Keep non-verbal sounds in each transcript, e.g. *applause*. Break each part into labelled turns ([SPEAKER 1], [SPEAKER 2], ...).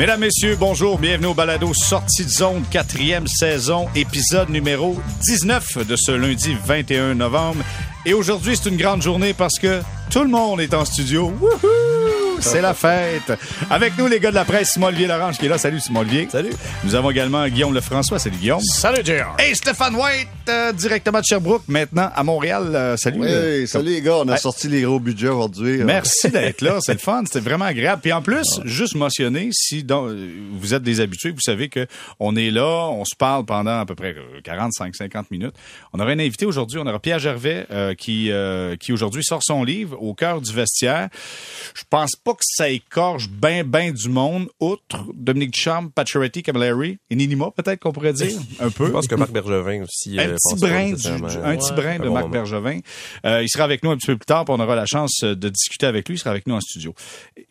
[SPEAKER 1] Mesdames, Messieurs, bonjour, bienvenue au balado Sortie de zone, quatrième saison, épisode numéro 19 de ce lundi 21 novembre. Et aujourd'hui, c'est une grande journée parce que tout le monde est en studio. C'est la fête. Avec nous, les gars de la presse, Simon Olivier Larange qui est là. Salut, Simon Olivier.
[SPEAKER 2] Salut.
[SPEAKER 1] Nous avons également Guillaume Lefrançois. Salut, Guillaume.
[SPEAKER 3] Salut, Jerry.
[SPEAKER 1] Et Stéphane White, euh, directement de Sherbrooke, maintenant à Montréal. Euh, salut.
[SPEAKER 2] Oui,
[SPEAKER 1] Euh,
[SPEAKER 2] salut les gars, on a
[SPEAKER 1] Ouais.
[SPEAKER 2] sorti les gros budgets aujourd'hui.
[SPEAKER 1] Merci *laughs* d'être là, c'est le fun, c'était vraiment agréable. Puis en plus, juste mentionner, si donc, vous êtes des habitués, vous savez que on est là, on se parle pendant à peu près 45-50 minutes. On aura un invité aujourd'hui, on aura Pierre Gervais euh, qui euh, qui aujourd'hui sort son livre au cœur du vestiaire. Je pense pas que ça écorche ben ben du monde, outre Dominique Ducharme, Pacioretty, Camilleri et Ninima peut-être qu'on pourrait dire *laughs* un peu.
[SPEAKER 4] Je pense que Marc Bergevin aussi.
[SPEAKER 1] Un
[SPEAKER 4] euh,
[SPEAKER 1] petit brin, du-
[SPEAKER 4] nécessairement.
[SPEAKER 1] du- un petit brin de
[SPEAKER 4] bon
[SPEAKER 1] Marc
[SPEAKER 4] moment.
[SPEAKER 1] Bergevin. Euh, il sera avec nous un petit peu plus tard, puis on aura la chance euh, de discuter avec lui. Il sera avec nous en studio.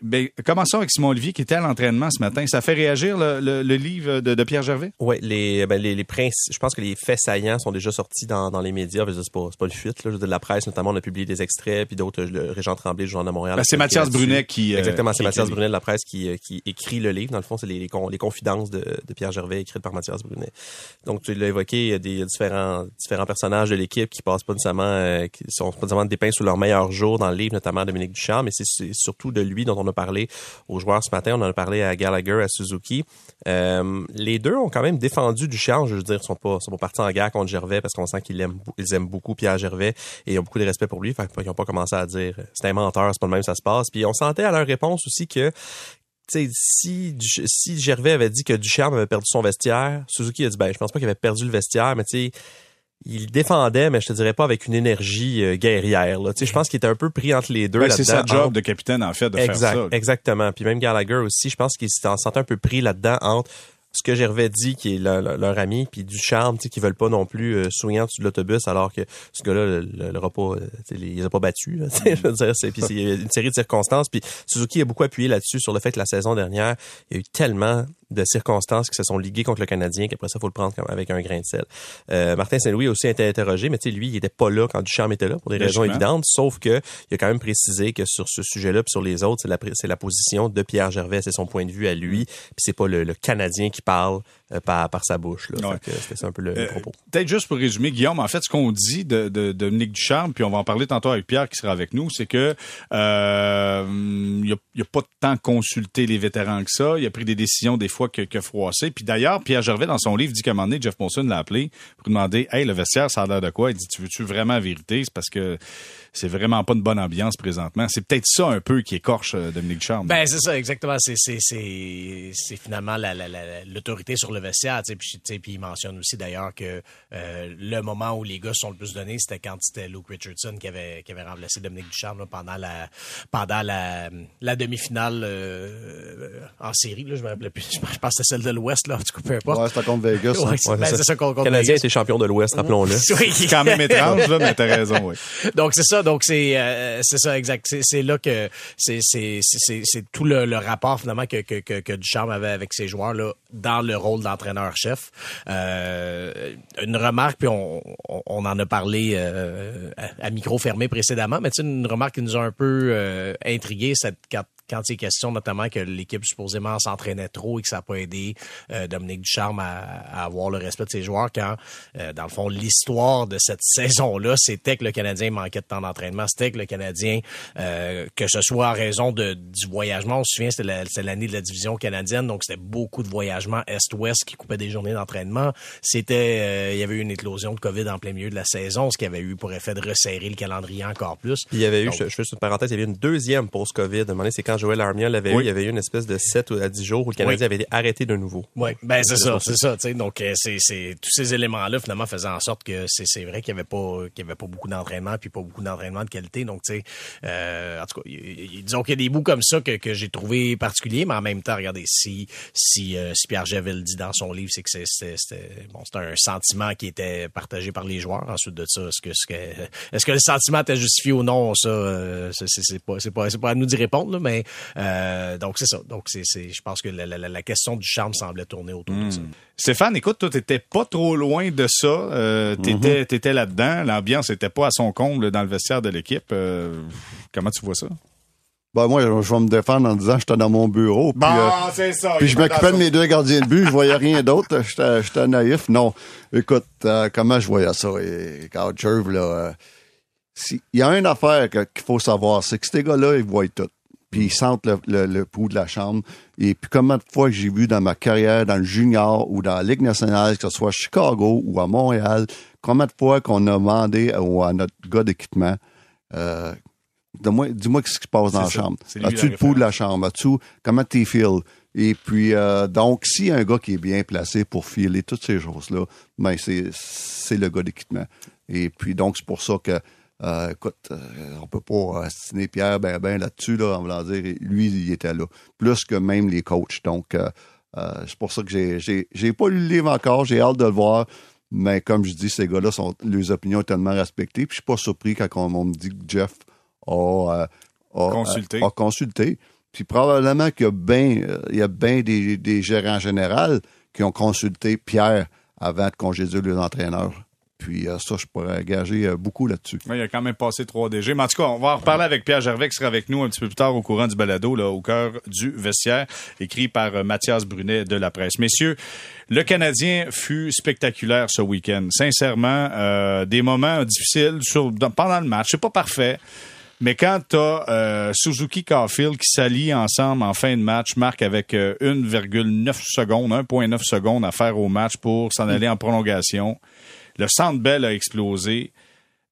[SPEAKER 1] Ben, commençons avec Simon Olivier qui était à l'entraînement ce matin. Ça fait réagir le, le- le livre de, de Pierre Gervais?
[SPEAKER 4] Ouais, les, ben, les, les princi- je pense que les faits saillants sont déjà sortis dans, dans les médias. C'est pas, pas une fuite. Là. Je veux dire, de la presse, notamment, on a publié des extraits, puis d'autres, Régent Tremblay, le Journal de Montréal.
[SPEAKER 1] Ben, c'est Mathias. Brunet qui, euh,
[SPEAKER 4] Exactement, c'est Mathias. Brunet de la presse qui, euh, qui écrit le livre. Dans le fond, c'est les, les, con- les confidences de, de Pierre Gervais écrites par Mathias Brunet. Donc, tu l'as évoqué, il y a des différents, différents personnages de l'équipe qui passent pas nécessairement, euh, qui sont pas nécessairement dépeints sous leur meilleur jour dans le livre, notamment Dominique Duchamp, mais c'est surtout de lui dont on a parlé aux joueurs ce matin. On en a parlé à Gallagher, à Suzuki. Euh, les deux ont quand même défendu Duchamp. Je veux dire, ils sont pas, sont pas partis en guerre contre Gervais parce qu'on sent qu'ils aiment, ils aiment beaucoup Pierre Gervais et ils ont beaucoup de respect pour lui. Fait qu'ils ont pas commencé à dire c'est un menteur, c'est pas le même, ça se passe. Puis on sentait à leur réponse aussi que si, Gervais avait dit que Ducharme avait perdu son vestiaire, Suzuki a dit, ben, je pense pas qu'il avait perdu le vestiaire, mais tu sais, il défendait, mais je te dirais pas avec une énergie euh, guerrière. Là. Je pense qu'il était un peu pris entre les deux.
[SPEAKER 1] Ben, c'est sa job
[SPEAKER 4] entre-
[SPEAKER 1] de capitaine, en fait, de
[SPEAKER 4] exact,
[SPEAKER 1] faire ça.
[SPEAKER 4] Exactement. Puis même Gallagher aussi, je pense qu'il s'en sentait un peu pris là-dedans entre ce que Gervais dit, qui est leur, leur- leur ami, puis du charme, tu sais, qui veulent pas non plus euh, soigner en dessous de l'autobus, alors que ce gars-là, le, le, le repas, euh, il les a pas battus. là, *laughs* tu sais, je veux dire, c'est, puis il y a une série de circonstances. Puis Suzuki a beaucoup appuyé là-dessus, sur le fait que la saison dernière, il y a eu tellement de circonstances qui se sont liguées contre le Canadien qu'après ça, faut le prendre comme avec un grain de sel. Euh, Martin Saint-Louis a aussi été interrogé, mais tu sais, lui, il était pas là quand Ducharme était là, pour des raisons évidentes, sauf que il a quand même précisé que sur ce sujet-là, puis sur les autres, c'est la, c'est la position de Pierre Gervais, c'est son point de vue à lui, puis c'est pas le, le Canadien qui parle euh, par, par sa bouche.
[SPEAKER 1] Ouais.
[SPEAKER 4] C'était ça un peu le, le
[SPEAKER 1] Euh,
[SPEAKER 4] propos.
[SPEAKER 1] Peut-être juste pour résumer, Guillaume, en fait, ce qu'on dit de, de, de Dominique Ducharme, puis on va en parler tantôt avec Pierre qui sera avec nous, c'est que euh, il a, il a pas tant consulté les vétérans que ça. Il a pris des décisions des fois que, que froissé. Puis d'ailleurs, Pierre Gervais, dans son livre, dit qu'à un moment donné, Jeff Monson l'a appelé pour lui demander Hey, le vestiaire, ça a l'air de quoi? Il dit Tu veux-tu vraiment la vérité? C'est parce que c'est vraiment pas une bonne ambiance présentement. C'est peut-être ça un peu qui écorche euh, Dominique Ducharme.
[SPEAKER 3] Ben, c'est ça, exactement. C'est, c'est, c'est, c'est finalement la, la, la- l'autorité sur le vestiaire. tu sais. Puis, il mentionne aussi d'ailleurs que euh, le moment où les gars sont le plus donnés, c'était quand c'était Luke Richardson qui avait, qui avait remplacé Dominique Ducharme là, pendant la, pendant la, la demi-finale euh, en série. Là, je me rappelle plus. Je pense que c'était celle de l'Ouest, là. En tout cas, peu importe.
[SPEAKER 2] Ouais, c'était contre Vegas. hein.
[SPEAKER 3] Ouais, c'est,
[SPEAKER 4] Ouais,
[SPEAKER 3] ben,
[SPEAKER 4] c'est ça. Le
[SPEAKER 3] contre
[SPEAKER 4] Canadien
[SPEAKER 3] Vegas.
[SPEAKER 4] était champion de l'Ouest, rappelons-le. *laughs*
[SPEAKER 3] Oui.
[SPEAKER 1] c'est quand même étrange, là, mais t'as raison, oui. *laughs*
[SPEAKER 3] Donc c'est ça, donc c'est euh, c'est ça exact. C'est c'est là que c'est c'est c'est c'est- c'est tout le, le rapport finalement que que que, que Ducharme avait avec ses joueurs là dans le rôle d'entraîneur-chef. Euh, une remarque puis on, on en a parlé euh, à, micro fermé précédemment, mais une remarque qui nous a un peu euh, intrigué cette quand il est question notamment que l'équipe supposément s'entraînait trop et que ça n'a pas aidé euh, Dominique Ducharme à, à avoir le respect de ses joueurs quand, euh, dans le fond, l'histoire de cette *laughs* saison-là, c'était que le Canadien manquait de temps d'entraînement, c'était que le Canadien, euh, que ce soit en raison de, du voyagement, on se souvient, c'était la- c'était l'année de la division canadienne, donc c'était beaucoup de voyagements est-ouest qui coupaient des journées d'entraînement. C'était, euh, il y avait eu une éclosion de COVID en plein milieu de la saison, ce qui avait eu pour effet de resserrer le calendrier encore plus.
[SPEAKER 4] Il y avait eu,
[SPEAKER 3] Donc,
[SPEAKER 4] je, je fais juste une parenthèse, il y avait eu une deuxième moment donné, c'est quand Joël Armia l'avait
[SPEAKER 1] Oui.
[SPEAKER 4] eu, il y avait eu une espèce de 7 à 10 jours où le Canadien avait été arrêté de nouveau.
[SPEAKER 3] Oui, ben c'est ça, c'est ça, tu sais. Donc euh, c'est c'est tous ces éléments-là finalement faisaient en sorte que c'est c'est vrai qu'il y avait pas qu'il y avait pas beaucoup d'entraînement puis pas beaucoup d'entraînement de qualité. Donc tu sais, euh, en tout cas, disons qu'il y a des bouts comme ça que, que j'ai trouvé particuliers, mais en même temps, regardez si si euh, si Pierre Javel dit dans son livre, c'est que c'est- c'était c'était bon, c'était un sentiment qui était partagé par les joueurs. Ensuite de ça, est-ce que est-ce que est-ce que le sentiment était justifié ou non, ça euh, c'est c'est- c'est pas c'est pas c'est pas à nous d'y répondre, là, mais euh, donc c'est ça. Donc c'est c'est je pense que la, la, la- question du charme semblait tourner autour de ça.
[SPEAKER 1] Stéphane, écoute, toi, t'étais pas trop loin de ça. Euh, t'étais, t'étais là-dedans. L'ambiance était pas à son comble dans le vestiaire de l'équipe. Euh, comment tu vois ça?
[SPEAKER 2] Ben moi, je vais me défendre en disant que j'étais dans mon bureau. Puis, euh,
[SPEAKER 1] c'est ça.
[SPEAKER 2] puis je m'occupais de mes deux gardiens de but, je voyais rien d'autre. J'étais naïf. Non. Écoute, euh, comment je voyais ça? Et, quand Jerv, là, euh, si- il y a une affaire qu'il faut savoir, c'est que ces gars-là, ils voient tout. Puis ils sentent le, le, le pouls de la chambre. Et puis combien de fois que j'ai vu dans ma carrière, dans le junior ou dans la Ligue nationale, que ce soit à Chicago ou à Montréal, combien de fois qu'on a demandé à, à notre gars d'équipement, euh, dis-moi, dis-moi ce qui se passe dans la
[SPEAKER 1] ça.
[SPEAKER 2] chambre. As-tu le pouls de la chambre? As-tu, comment tu feel? Et puis, euh, donc, s'il y a un gars qui est bien placé pour filer toutes ces choses-là, ben, c'est, c'est le gars d'équipement. Et puis, donc, c'est pour ça que, euh, écoute, euh, on peut pas astiner Pierre ben, ben là-dessus, là, en voulant dire, lui, il était là. Plus que même les coachs. Donc, euh, euh, c'est pour ça que j'ai, j'ai, j'ai pas lu le livre encore, j'ai hâte de le voir. Mais comme je dis, ces gars-là sont, leurs opinions sont tellement respectées. Puis je suis pas surpris quand on, on me dit que Jeff a, euh, a-
[SPEAKER 1] Consulté.
[SPEAKER 2] a- a consulté. Puis probablement qu'il y a bien bien des, des gérants généraux qui ont consulté Pierre avant de congédier les entraîneurs. Puis euh, ça, je pourrais engager euh, beaucoup là-dessus.
[SPEAKER 1] Ouais, il a quand même passé 3 DG. Mais en tout cas, on va en reparler avec Pierre Gervais qui sera avec nous un petit peu plus tard au courant du balado, là, au cœur du vestiaire, écrit par euh, Mathias Brunet de la presse. Messieurs, le Canadien fut spectaculaire ce week-end. Sincèrement, euh, des moments difficiles sur, pendant le match. C'est pas parfait. Mais quand tu as Suzuki Caulfield qui s'allient ensemble en fin de match, marque avec euh, 1,9 secondes, 1,9 secondes à faire au match pour s'en aller en prolongation. Le centre Bell a explosé.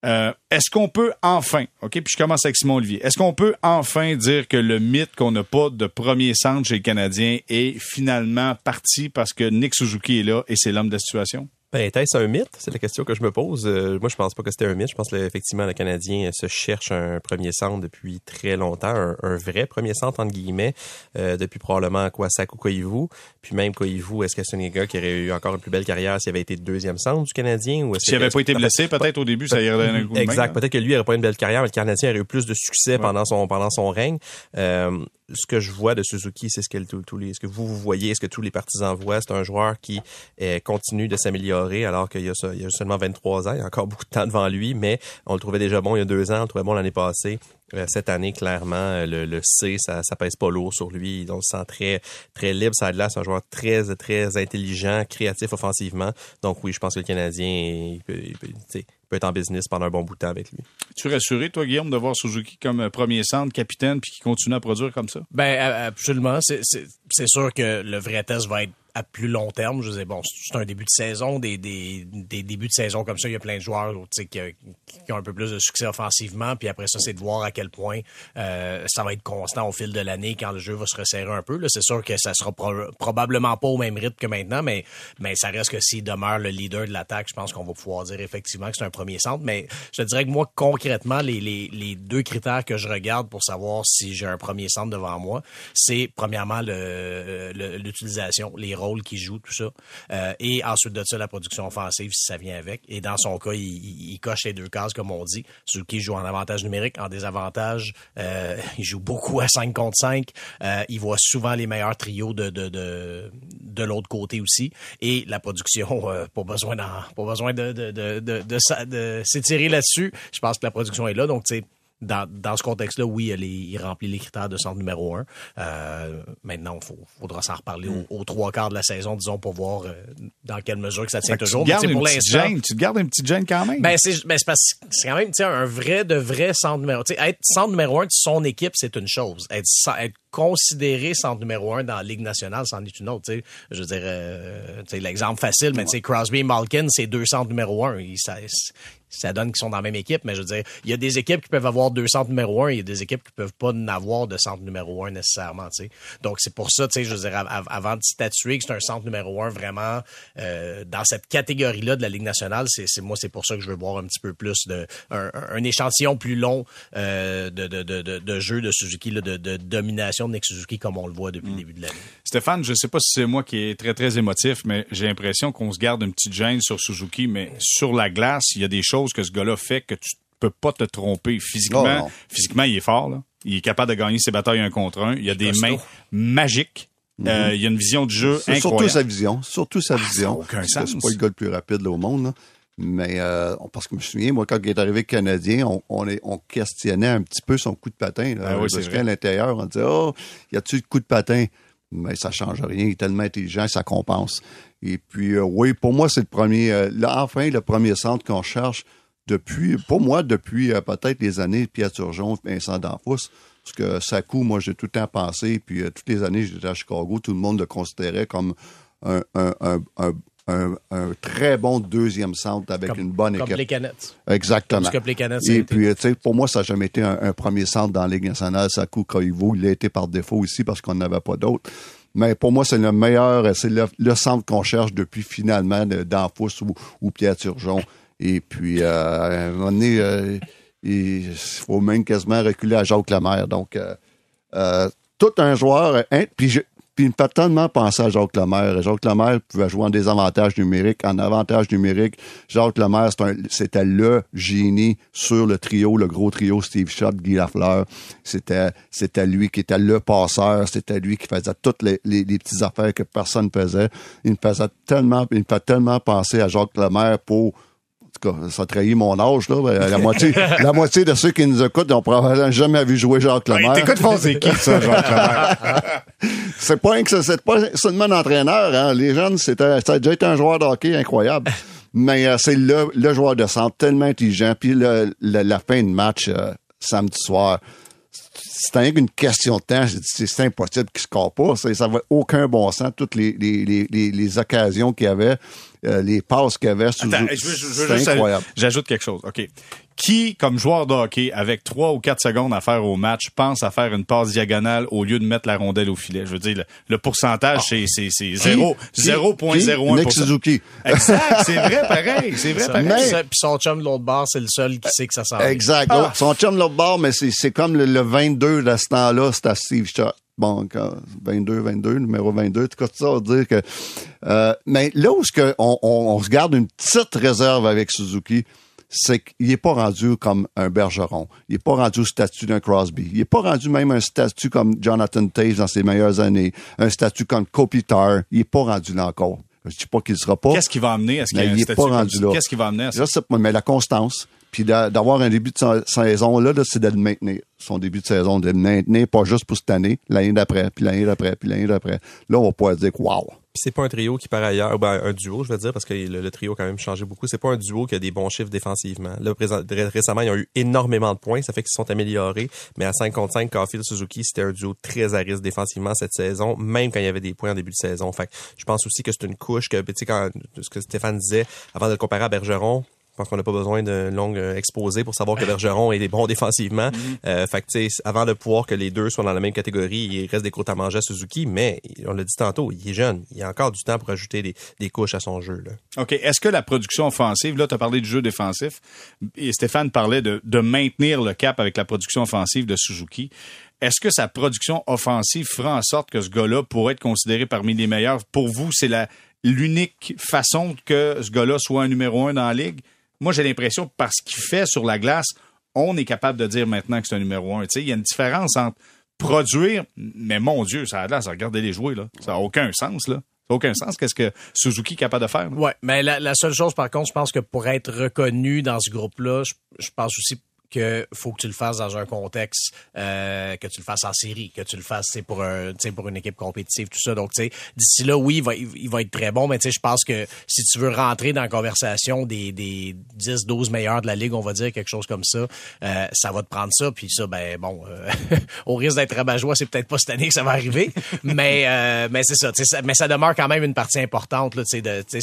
[SPEAKER 1] Euh, est-ce qu'on peut enfin, OK, puis je commence avec Simon Olivier, est-ce qu'on peut enfin dire que le mythe qu'on n'a pas de premier centre chez les Canadiens est finalement parti parce que Nick Suzuki est là et c'est l'homme de la situation?
[SPEAKER 4] Ben, était-ce un mythe? C'est la question que je me pose. Euh, moi, je pense pas que c'était un mythe. Je pense que, effectivement, le Canadien se cherche un premier centre depuis très longtemps, un, un vrai premier centre, entre guillemets, euh, depuis probablement Kwasak ou Koivu. Puis même Koivu, est-ce que c'est un gars qui aurait eu encore une plus belle carrière s'il avait été deuxième centre du Canadien? ou
[SPEAKER 1] S'il n'avait pas été blessé, peut-être au début, ça irait un coup de
[SPEAKER 4] Exact.
[SPEAKER 1] là.
[SPEAKER 4] Peut-être que lui n'aurait pas une belle carrière, mais le Canadien aurait eu plus de succès pendant son pendant son règne. Euh, ce que je vois de Suzuki, c'est ce que ce que vous, vous voyez, ce que tous les partisans voient, c'est un joueur qui euh, continue de s'améliorer alors qu'il y a, seulement 23 ans, il y a encore *laughs* beaucoup de temps devant lui, mais on le trouvait déjà bon il y a deux ans, on le trouvait bon l'année passée. Euh, cette année, clairement, euh, le, C, ça, pèse pas lourd sur lui. Donc, on le sent très, très libre. Ça là, c'est un joueur très, très intelligent, créatif offensivement. Donc, oui, je pense que le Canadien, il peut, il peut, peut être en business pendant un bon bout de temps avec lui.
[SPEAKER 1] Tu es rassuré, toi, Guillaume, de voir Suzuki comme euh, premier centre, capitaine, puis qui continue à produire comme ça?
[SPEAKER 3] Ben absolument. C'est sûr que le vrai test va être à plus long terme. Je disais bon, c'est un début de saison, des, des, des débuts de saison comme ça, il y a plein de joueurs qui, qui ont un peu plus de succès offensivement. Puis après ça, c'est de voir à quel point euh, ça va être constant au fil de l'année quand le jeu va se resserrer un peu. C'est sûr que ça sera pro- probablement pas au même rythme que maintenant, mais mais ça reste que s'il demeure le leader de l'attaque, je pense qu'on va pouvoir dire effectivement que c'est un premier centre. Mais je te dirais que moi, concrètement, les, les, les deux critères que je regarde pour savoir si j'ai un premier centre devant moi, c'est premièrement le- le- l'utilisation, les rôles qu'il joue, tout ça. Euh, et ensuite de ça, la production offensive, si ça vient avec. Et dans son cas, il, coche les deux cases, comme on dit. Suzuki joue en avantage numérique, en désavantage. euh, *laughs* il joue beaucoup à 5 contre 5. Euh, il voit souvent les meilleurs trios de, de, de, de l'autre côté aussi. Et la production, euh, pas besoin, pas besoin de, de, de, de, de s'étirer là-dessus. Je pense que la production est là. Donc, tu sais, dans, dans ce contexte-là, oui, il remplit les critères de centre numéro un. Euh, maintenant, il faudra s'en reparler
[SPEAKER 1] Mm.
[SPEAKER 3] aux, aux trois quarts de la saison, disons, pour voir euh, dans quelle mesure que ça tient
[SPEAKER 1] Fait
[SPEAKER 3] toujours.
[SPEAKER 1] tu, te
[SPEAKER 3] Mais pour
[SPEAKER 1] gêne, tu te gardes une petite gêne quand même.
[SPEAKER 3] ben c'est ben, quand même un vrai de vrai centre numéro. Sais être centre numéro un de son équipe c'est une chose. Être considéré centre numéro un dans la Ligue nationale c'en est une autre. Tu sais je veux dire euh, tu sais l'exemple facile mais tu sais Crosby et Malkin c'est deux centres numéro un. Ils- ça, ça donne qu'ils sont dans la même équipe mais je veux dire il y a des équipes qui peuvent avoir deux centres numéro un il y a des équipes qui peuvent pas en avoir de centre numéro un nécessairement. Tu sais donc c'est pour ça tu sais je veux dire av- av- avant de statuer que c'est un centre numéro un vraiment euh, dans cette catégorie là de la Ligue nationale c'est c'est- moi c'est pour ça que je veux voir un petit peu plus de un, un échantillon plus long euh, de, de, de, de, de jeu de Suzuki là, de, de domination de Nick Suzuki comme on le voit depuis le début de l'année.
[SPEAKER 1] Stéphane, je sais pas si c'est moi qui est très, très émotif, mais j'ai l'impression qu'on se garde une petite gêne sur Suzuki, mais sur la glace, il y a des choses que ce gars-là fait que tu peux pas te tromper. Physiquement,
[SPEAKER 2] Oh,
[SPEAKER 1] physiquement, il est fort, là. Il est capable de gagner ses batailles un contre un. Il y a des mains magiques. Euh, il y a une vision du jeu
[SPEAKER 2] C'est surtout
[SPEAKER 1] incroyable.
[SPEAKER 2] sa vision. Surtout sa vision.
[SPEAKER 1] aucun sens.
[SPEAKER 2] C'est pas le gars le plus rapide là, au monde. là. Mais euh, parce que je me souviens, moi, quand il est arrivé Canadien, on, on, est, on questionnait un petit peu son coup de patin. Là,
[SPEAKER 1] Ah oui,
[SPEAKER 2] parce qu'à l'intérieur, on disait Oh, y a-tu de coup de patin? Mais ça change rien. Il est tellement intelligent, ça compense. Et puis, euh, oui, pour moi, c'est le premier. euh, là, enfin, le premier centre qu'on cherche depuis, pour moi, depuis peut-être les années Pierre Turgeon, Vincent D'Anfous. Parce que Sakou, moi, j'ai tout le temps pensé, puis toutes les années, j'étais à Chicago, tout le monde le considérait comme un, un, un, un, très bon deuxième centre avec
[SPEAKER 3] Comme-
[SPEAKER 2] une bonne
[SPEAKER 3] Comme
[SPEAKER 2] équipe.
[SPEAKER 3] les canettes.
[SPEAKER 2] Exactement.
[SPEAKER 3] Comme les canettes,
[SPEAKER 2] Et puis, tu sais, pour moi, ça n'a jamais été un, un premier centre dans la Ligue nationale, Sakou Koivu. Il a été par défaut ici parce qu'on n'avait pas d'autre. Mais pour moi, c'est le meilleur, c'est le, le centre qu'on cherche depuis finalement d'Anfous ou, ou Pierre Turgeon. Et puis, euh, à un moment donné, euh, il faut même quasiment reculer à Jacques. Donc, euh, euh, tout un joueur. hein, puis, puis il me fait tellement penser à Jacques Lemaire. Jacques Lemaire pouvait jouer en désavantage numérique, en avantage numérique. Jacques Lemaire, c'était le génie sur le trio, le gros trio Steve Schott, Guy Lafleur. C'était, c'était lui qui était le passeur. C'était lui qui faisait toutes les, les, petites affaires que personne faisait. Il me faisait tellement, il me fait tellement penser à Jacques Lemaire pour tout cas, ça trahit mon âge, là. Ben, La moitié, *laughs* la moitié de ceux qui nous écoutent n'ont probablement jamais vu jouer Jacques Lemaire.
[SPEAKER 1] T'écoutes fort, c'est qui ça, Jacques Lemaire? *laughs*
[SPEAKER 2] C'est pas, pas seulement un entraîneur. Hein. Les jeunes, c'était, ça a déjà été un joueur de hockey incroyable. Mais euh, c'est le, le joueur de centre tellement intelligent. Puis le- le- la fin de match euh, samedi soir, rien qu'une question de temps. C'est, c'est impossible qu'il ne score pas. C'est- ça n'avait aucun bon sens. Toutes les, les, les, occasions qu'il y avait, euh, les passes qu'il y avait.
[SPEAKER 1] Attends, je je juste
[SPEAKER 2] incroyable.
[SPEAKER 1] j'ajoute quelque chose. OK. Qui, comme joueur de hockey, avec trois ou quatre secondes à faire au match, pense à faire une passe diagonale au lieu de mettre la rondelle au filet? Je veux dire, le, le pourcentage, c'est, c'est, c'est zéro-
[SPEAKER 2] Qui-
[SPEAKER 1] 0,01
[SPEAKER 2] Nick Suzuki.
[SPEAKER 1] Exact, c'est vrai *laughs* pareil, c'est vrai pareil.
[SPEAKER 2] Mais-
[SPEAKER 3] Puis son chum de l'autre bord, c'est le seul qui sait que ça s'en vient.
[SPEAKER 2] Exact.
[SPEAKER 1] Ah.
[SPEAKER 2] Son chum de l'autre bord, mais c'est, c'est comme le, le 22 de ce temps-là, c'était Steve Stott. Bon, quand- 22, 22, numéro 22, en tout ça veut dire que... euh, mais là où ce que on, on, on se garde une petite réserve avec Suzuki, c'est qu'il n'est pas rendu comme un Bergeron. Il n'est pas rendu au statut d'un Crosby. Il n'est pas rendu même un statut comme Jonathan Taves dans ses meilleures années. Un statut comme Kopitar. Il n'est pas rendu là encore. Je dis pas qu'il ne sera pas.
[SPEAKER 1] Qu'est-ce qui va amener? Est-ce qu'il y a
[SPEAKER 2] Mais
[SPEAKER 1] un
[SPEAKER 2] il est
[SPEAKER 1] statut
[SPEAKER 2] pas rendu là.
[SPEAKER 1] Qu'est-ce qui va amener à ça?
[SPEAKER 2] Mais la constance, puis d'a- d'avoir un début de sa- saison, là, là c'est de le maintenir. Son début de saison, de le maintenir, pas juste pour cette année, l'année d'après, puis l'année d'après, puis l'année d'après. Là, on va pouvoir dire que wow.
[SPEAKER 4] C'est pas un trio qui, par ailleurs, ben, un duo, je veux dire, parce que le, trio a quand même changé beaucoup. C'est pas un duo qui a des bons chiffres défensivement. Là, récemment, ils ont eu énormément de points. Ça fait qu'ils sont améliorés. Mais à 5 contre 5, Caulfield Suzuki, c'était un duo très à risque défensivement cette saison, même quand il y avait des points en début de saison. Fait que je pense aussi que c'est une couche que, tu sais, quand, ce que Stéphane disait, avant de le comparer à Bergeron, pense qu'on n'a pas besoin d'un long euh, exposé pour savoir que Bergeron est bon *laughs* défensivement. Euh, fait que, tu sais, avant de pouvoir que les deux soient dans la même catégorie, il reste des croûtes à manger à Suzuki, mais on l'a dit tantôt, il est jeune. Il a encore du temps pour ajouter des, des couches à son jeu. Là.
[SPEAKER 1] OK. Est-ce que la production offensive, là, tu as parlé du jeu défensif, et Stéphane parlait de, de maintenir le cap avec la production offensive de Suzuki. Est-ce que sa production offensive fera en sorte que ce gars-là pourrait être considéré parmi les meilleurs? Pour vous, c'est la l'unique façon que ce gars-là soit un numéro un dans la ligue? Moi, j'ai l'impression que par ce qu'il fait sur la glace, on est capable de dire maintenant que c'est un numéro un. Il y a une différence entre produire, mais mon Dieu, ça a l'air, ça regarder les jouer, là. Ça n'a aucun sens, là. Ça aucun sens. Qu'est-ce que Suzuki est capable de faire?
[SPEAKER 3] Ouais, mais la, seule chose, par contre, je pense que pour être reconnu dans ce groupe-là, je pense aussi que faut que tu le fasses dans un contexte euh, que tu le fasses en série, que tu le fasses pour un pour une équipe compétitive tout ça. Donc d'ici là oui, il va il va être très bon mais je pense que si tu veux rentrer dans la conversation des des 10 12 meilleurs de la ligue, on va dire quelque chose comme ça, euh, ça va te prendre ça puis ça ben bon euh, *laughs* au risque d'être rabat-joie, c'est peut-être pas cette année que ça va arriver, mais euh, mais c'est ça, ça mais ça demeure quand même une partie importante là, de ces,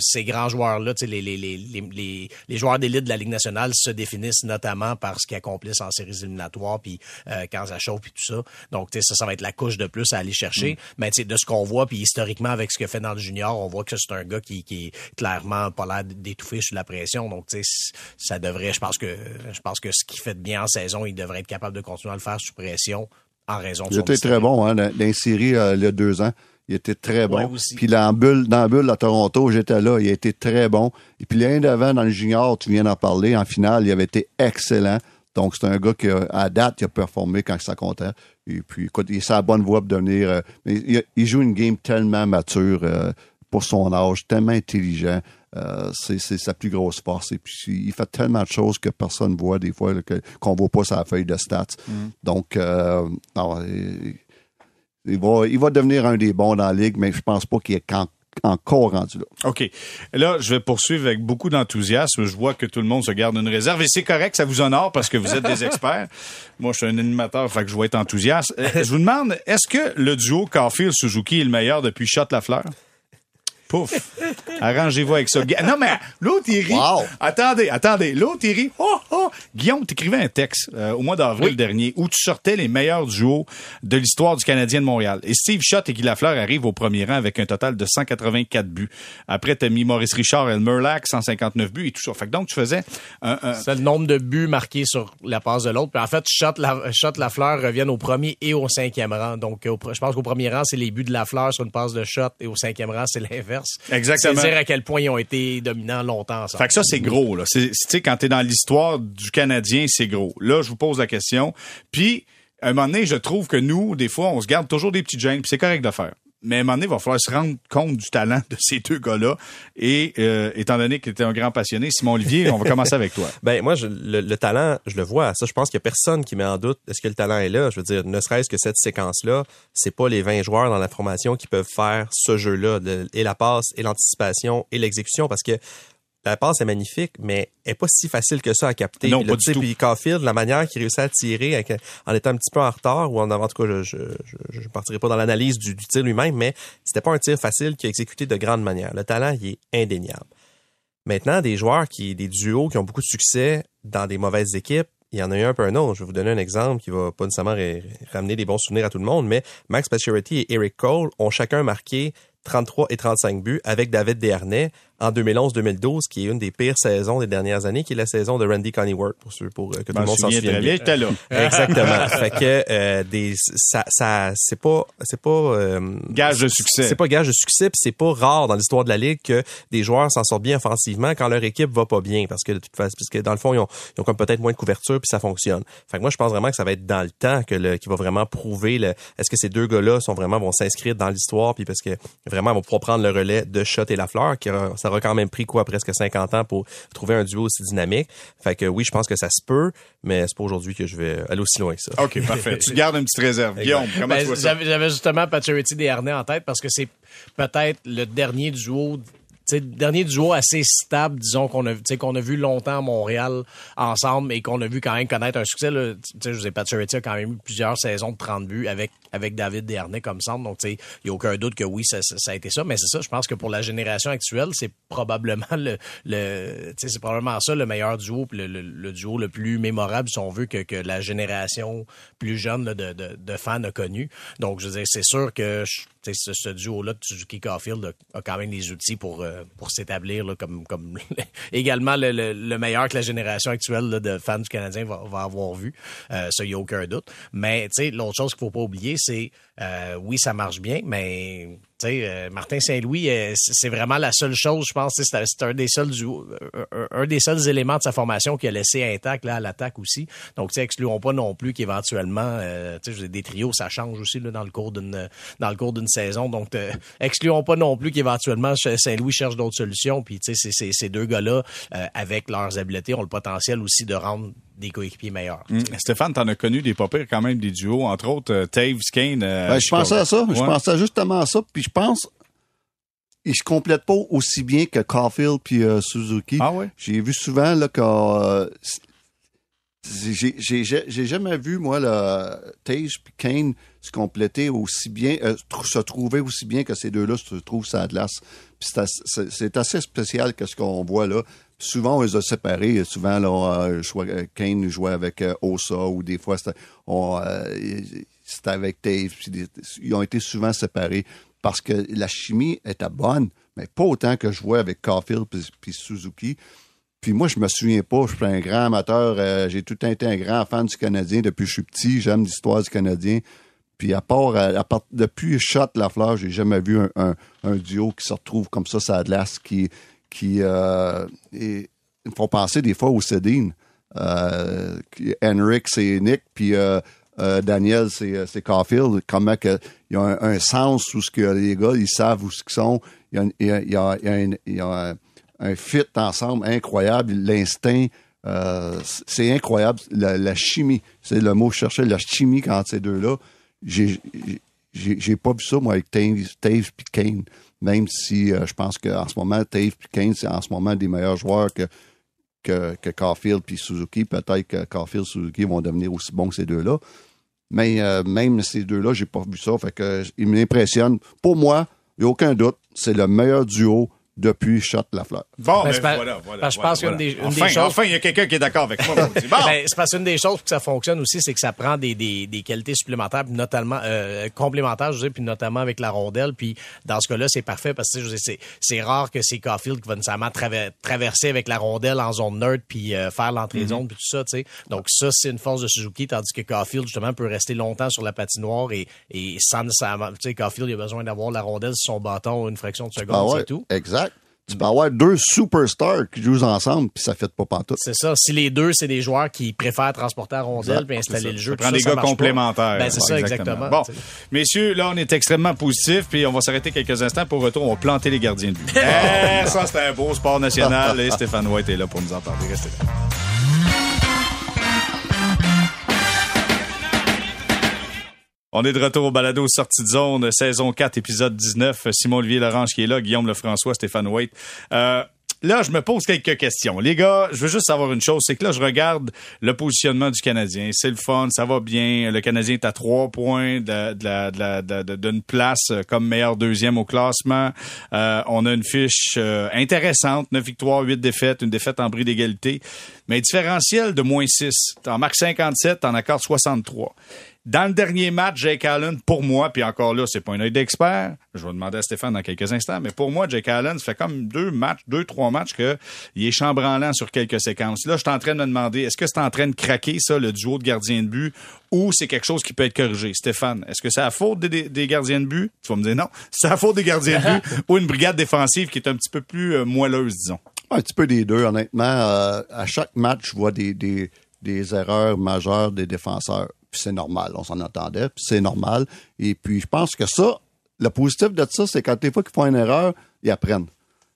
[SPEAKER 3] ces grands joueurs là, tu sais les les, les les les les joueurs d'élite de la Ligue nationale se définissent notamment par ce qu'ils accomplissent en séries éliminatoires puis euh, quand ça chauffe puis tout ça. Donc tu sais ça ça va être la couche de plus à aller chercher, mais tu sais de ce qu'on voit puis historiquement avec ce qu'il fait dans le junior, on voit que c'est un gars qui qui est clairement pas l'air d'étouffer sous la pression. Donc tu sais ça devrait je pense que je pense que ce qu'il fait de bien en saison, il devrait être capable de continuer à le faire sous pression en raison de
[SPEAKER 2] Il était très bon, hein, dans, dans les séries, euh, il y a deux ans. Il était très bon.
[SPEAKER 3] Ouais,
[SPEAKER 2] puis dans la bulle, dans la bulle à Toronto, j'étais là, il a été très bon. Et puis l'année d'avant, dans le junior, tu viens d'en parler, en finale, il avait été excellent. Donc, c'est un gars qui, a- à date, il a performé quand ça comptait. Et puis, écoute, il est sur la bonne voie pour devenir... euh, mais il, il joue une game tellement mature. euh, pour son âge, tellement intelligent. Euh, c'est sa plus grosse force. Et puis, il fait tellement de choses que personne voit des fois, qu'on voit pas sa feuille de stats. Donc, euh, non, il, va, il va devenir un des bons dans la ligue, mais je pense pas qu'il est quand- encore rendu là.
[SPEAKER 1] OK. Là, je vais poursuivre avec beaucoup d'enthousiasme. Je vois que tout le monde se garde une réserve et c'est correct, ça vous honore parce que vous êtes des *laughs* experts. Moi, je suis un animateur, fait que je vais être enthousiaste. Euh, Je vous demande, est-ce que le duo Carfield-Suzuki est le meilleur depuis Shot Lafleur? Pouf. Arrangez-vous avec ça. Non, mais l'autre, il rit.
[SPEAKER 2] Wow.
[SPEAKER 1] Attendez, attendez. L'autre, il rit. Oh, oh. Guillaume, t'écrivais un texte euh, au mois d'avril dernier où tu sortais les meilleurs duos de l'histoire du Canadien de Montréal. Et Steve Schott et Guy Lafleur arrivent au premier rang avec un total de 184 buts. Après, t'as mis Maurice Richard et le Murlac, 159 buts et tout ça. Fait que donc, tu faisais un... un-
[SPEAKER 3] C'est le nombre de buts marqués sur la passe de l'autre. Puis en fait, Shot, la, Lafleur reviennent au premier et au cinquième rang. Donc, au pr- je pense qu'au premier rang, c'est les buts de Lafleur sur une passe de Shot et au cinquième rang, c'est l'inverse.
[SPEAKER 1] Exactement.
[SPEAKER 3] C'est dire à quel point ils ont été dominants longtemps ensemble.
[SPEAKER 1] Fait que ça, c'est gros, là. C'est, c'est- tu sais, quand t'es dans l'histoire du Canadien, c'est gros. Là, je vous pose la question. Puis, à un moment donné, je trouve que nous, des fois, on se garde toujours des petites gênes, puis c'est correct de faire. Mais à un moment donné, il va falloir se rendre compte du talent de ces deux gars-là. Et euh, étant donné que tu un grand passionné, Simon Olivier, on va commencer avec toi. *laughs*
[SPEAKER 4] Ben moi, je- le, le talent, je le vois. Ça, je pense qu'il y a personne qui met en doute est-ce que le talent est là. Je veux dire, ne serait-ce que cette séquence-là, c'est pas les 20 joueurs dans la formation qui peuvent faire ce jeu-là, et la passe, et l'anticipation, et l'exécution, parce que la passe est magnifique, mais elle est pas si facile que ça à capter.
[SPEAKER 1] Non,
[SPEAKER 4] Puis
[SPEAKER 1] pas
[SPEAKER 4] tu
[SPEAKER 1] du tout.
[SPEAKER 4] Puis Caulfield, la manière qu'il réussit à tirer avec- en étant un petit peu en retard, ou en avant, en tout cas, je, je, je, partirai pas dans l'analyse du, du tir lui-même, mais c'était pas un tir facile qu'il a exécuté de grande manière. Le talent, il est indéniable. Maintenant, des joueurs qui, des duos qui ont beaucoup de succès dans des mauvaises équipes, il y en a eu un peu un autre. Je vais vous donner un exemple qui va pas nécessairement ra- ramener des bons souvenirs à tout le monde, mais Max Pacioretty et Eric Cole ont chacun marqué 33 et 35 buts avec David Desharnais en 2011-2012, qui est une des pires saisons des dernières années, qui est la saison de Randy Coneyworth, pour, ceux, pour euh, que tout le
[SPEAKER 1] m'en
[SPEAKER 4] monde s'en souvienne bien.
[SPEAKER 1] bien, j'étais là.
[SPEAKER 4] Exactement. *laughs* fait que euh, des ça ça c'est pas c'est pas euh,
[SPEAKER 1] Gage de succès.
[SPEAKER 4] C'est pas gage de succès, puis c'est pas rare dans l'histoire de la ligue que des joueurs s'en sortent bien offensivement quand leur équipe va pas bien parce que de toute façon parce que dans le fond ils ont, ils ont comme peut-être moins de couverture puis ça fonctionne. Fait que moi je pense vraiment que ça va être dans le temps que le qui va vraiment prouver le est-ce que ces deux gars-là sont vraiment vont s'inscrire dans l'histoire puis parce que vraiment ils vont pouvoir prendre le relais de Shot et Lafleur qui aura- ça aura quand même pris quoi presque 50 ans pour trouver un duo aussi dynamique. Fait que oui, je pense que ça se peut, mais c'est pas aujourd'hui que je vais aller aussi loin que ça.
[SPEAKER 1] OK, parfait. tu *laughs* gardes une petite réserve. Guillaume, comment
[SPEAKER 3] Ben,
[SPEAKER 1] tu vois ça?
[SPEAKER 3] J'avais justement Pacioretty Desharnais en tête parce que c'est peut-être le dernier duo sais, dernier duo assez stable, disons, qu'on a, qu'on a vu longtemps à Montréal ensemble et qu'on a vu quand même connaître un succès. Là. Je sais, Pacioretty a quand même eu plusieurs saisons de 30 buts avec, avec David Desharnais comme centre. Donc, il n'y a aucun doute que oui, ça, ça, ça a été ça. Mais c'est ça, je pense que pour la génération actuelle, c'est probablement le, le c'est probablement ça le meilleur duo, le, le, le duo le plus mémorable, si on veut, que, que la génération plus jeune là, de, de, de fans a connu. Donc, je veux dire, c'est sûr que je- ce, ce duo-là de Suzuki Caulfield a, quand même les outils pour, euh, pour s'établir comme, comme *laughs* également le, le, le meilleur que la génération actuelle là, de fans du Canadien va, va avoir vu. Euh, ça, il n'y a aucun doute. Mais l'autre chose qu'il faut pas oublier, c'est euh, oui, ça marche bien, mais euh, Martin Saint-Louis, euh, c'est vraiment la seule chose, je pense, c'est un des seuls un, des seuls éléments de sa formation qui a laissé intact là, à l'attaque aussi. Donc, excluons pas non plus qu'éventuellement, euh, des trios, ça change aussi dans le cours d'une saison. Donc, euh, *laughs* excluons pas non plus qu'éventuellement Saint-Louis cherche d'autres solutions. Puis, tu ces deux gars-là, avec leurs habiletés, ont le potentiel aussi de rendre des coéquipiers meilleurs.
[SPEAKER 1] Hum, Stéphane, t'en as connu des pas pires quand même, des duos, entre autres euh, Taves, Kane. euh,
[SPEAKER 2] Ben, je pensais à ça. Je pensais justement à ça. Puis je pense ils se complètent pas aussi bien que Caulfield puis euh, Suzuki.
[SPEAKER 1] Ah ouais?
[SPEAKER 2] J'ai vu souvent là que euh, j'ai- j'ai j'ai- j'ai jamais vu moi le Tage puis Kane se compléter aussi bien, euh, tr- se trouver aussi bien que ces deux-là se trouvent sur la glace. C'est assez spécial que ce qu'on voit là. Souvent, on les a séparés. Souvent, là, euh, euh, Kane jouait avec euh, Osa ou des fois, c'était avec Dave. Ils ont été souvent séparés parce que la chimie était bonne, mais pas autant que je vois avec Caulfield puis, Suzuki. Puis moi, je me souviens pas, je suis un grand amateur, j'ai tout été un grand fan du Canadien depuis que je suis petit, j'aime l'histoire du Canadien. Puis à part, à depuis Shot Lafleur, j'ai jamais vu un, duo qui se retrouve comme ça, ça qui, qui euh, et- font penser des fois au Cédine. Euh, Henrik, c'est Nick, puis euh, Daniel, c'est, Caulfield, comment que, il y a un, sens où ce que les gars, ils savent où ce qu'ils sont. Il y a, un- fit ensemble incroyable, l'instinct. c'est incroyable. La, chimie, c'est le mot cherchais, la chimie entre ces deux-là. J'ai, pas vu ça, moi, avec Taves, puis Kane. Même si euh, je pense qu'en ce moment, Taves puis Kane, c'est en ce moment des meilleurs joueurs que, que, que Caulfield puis Suzuki. Peut-être que Caulfield et Suzuki vont devenir aussi bons que ces deux-là. Mais euh, même ces deux-là, j'ai pas vu ça. Fait que il m'impressionne. Pour moi, il n'y a aucun doute, c'est le meilleur duo depuis Shot Lafleur.
[SPEAKER 1] Bon,
[SPEAKER 3] Ben,
[SPEAKER 1] ben, voilà, voilà.
[SPEAKER 3] que je
[SPEAKER 1] voilà,
[SPEAKER 3] pense qu'une
[SPEAKER 1] voilà.
[SPEAKER 3] des- une
[SPEAKER 1] enfin,
[SPEAKER 3] des choses-
[SPEAKER 1] enfin, il y a quelqu'un qui est d'accord avec moi. Bon. *laughs*
[SPEAKER 3] Ben, c'est parce qu'une des choses pour que ça fonctionne aussi, c'est que ça prend des, des, des qualités supplémentaires, puis notamment euh, complémentaires, je veux dire, puis notamment avec la rondelle. Puis dans ce cas-là, c'est parfait parce que tu sais, je veux dire, c'est, c'est rare que c'est Caulfield qui va nécessairement traver- traverser avec la rondelle en zone neutre puis euh, faire l'entrée
[SPEAKER 1] Mhm.
[SPEAKER 3] de zone puis tout ça. Tu sais. Donc ça, c'est une force de Suzuki, tandis que Caulfield justement peut rester longtemps sur la patinoire et, et sans nécessairement, tu sais, Caulfield il a besoin d'avoir la rondelle sur son bâton une fraction de seconde,
[SPEAKER 2] Ah ouais,
[SPEAKER 3] c'est tout.
[SPEAKER 2] Exact. Tu peux avoir deux superstars qui jouent ensemble, puis ça ne fait pas pantoute.
[SPEAKER 3] C'est ça. Si les deux, c'est des joueurs qui préfèrent transporter la rondelle puis installer le jeu.
[SPEAKER 1] Ça
[SPEAKER 3] tout
[SPEAKER 1] prend
[SPEAKER 3] ça,
[SPEAKER 1] des
[SPEAKER 3] ça
[SPEAKER 1] gars complémentaires.
[SPEAKER 3] Ben, c'est ça, exactement.
[SPEAKER 1] Bon, messieurs, là, on est extrêmement positif, puis on va s'arrêter quelques instants. Pour retour, on va planter les gardiens de but. *laughs* Eh, ça, c'est un beau sport national. Et Stéphane White est là pour nous entendre. Restez là. On est de retour au balado sortie de zone, saison 4, épisode 19. Simon-Olivier Larange qui est là, Guillaume Lefrançois, Stéphane White. Euh, là, je me pose quelques questions. Les gars, je veux juste savoir une chose, c'est que là, je regarde le positionnement du Canadien. C'est le fun, ça va bien. Le Canadien est à trois points de, de de la- de- de- d'une place comme meilleur deuxième au classement. Euh, on a une fiche euh, intéressante, 9 victoires, 8 défaites, une défaite en bris d'égalité. Mais différentiel de moins 6. T'en marques 57, t'en accordes 63. Dans le dernier match, Jake Allen, pour moi, puis encore là, c'est pas un œil d'expert, je vais demander à Stéphane dans quelques instants, mais pour moi, Jake Allen, ça fait comme deux matchs, deux, trois matchs que il est chambranlant sur quelques séquences. Là, je suis en train de me demander, est-ce que c'est en train de craquer, ça, le duo de gardiens de but, ou c'est quelque chose qui peut être corrigé? Stéphane, est-ce que c'est la faute des, des- des gardiens de but? Tu vas me dire non. *laughs* C'est la faute des gardiens de but *laughs* ou une brigade défensive qui est un petit peu plus euh, moelleuse, disons?
[SPEAKER 2] Un petit peu des deux, honnêtement. Euh, à chaque match, je vois des, des, des erreurs majeures des défenseurs. Puis c'est normal, on s'en attendait, puis c'est normal. Et puis je pense que ça, le positif de ça, c'est quand des fois qu'ils font une erreur, ils apprennent.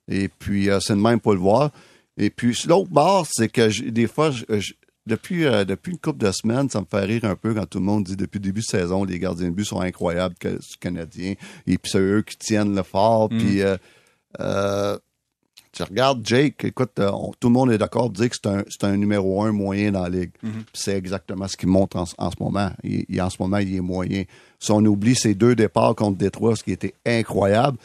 [SPEAKER 2] Et puis euh, c'est le même pour le voir. Et puis l'autre bord, c'est que des fois, je- je- depuis, euh, depuis une couple de semaines, ça me fait rire un peu quand tout le monde dit depuis le début de saison, les gardiens de but sont incroyables que, Canadiens. Et puis c'est eux qui tiennent le fort. Puis euh, euh, tu regardes Jake, écoute, euh, on- tout le monde est d'accord de dire que c'est un, un numéro un moyen dans la ligue. Puis C'est exactement ce qu'il montre en, en ce moment. Il, il- en ce moment, il est moyen. Si on oublie ses deux départs contre Détroit, ce qui était incroyable,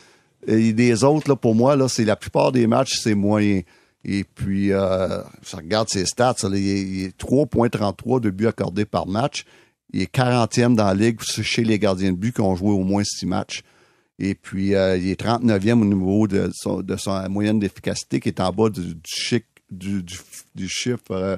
[SPEAKER 2] et des autres, là, pour moi, là, c'est la plupart des matchs, c'est moyen. Et puis, euh, je regarde ses stats, là, il, est, il est 3.33 de buts accordés par match. Il est 40e dans la ligue chez les gardiens de but qui ont joué au moins six matchs. Et puis, euh, il est 39e au niveau de, son, de sa moyenne d'efficacité qui est en bas du, du, chic, du, du, du chiffre euh,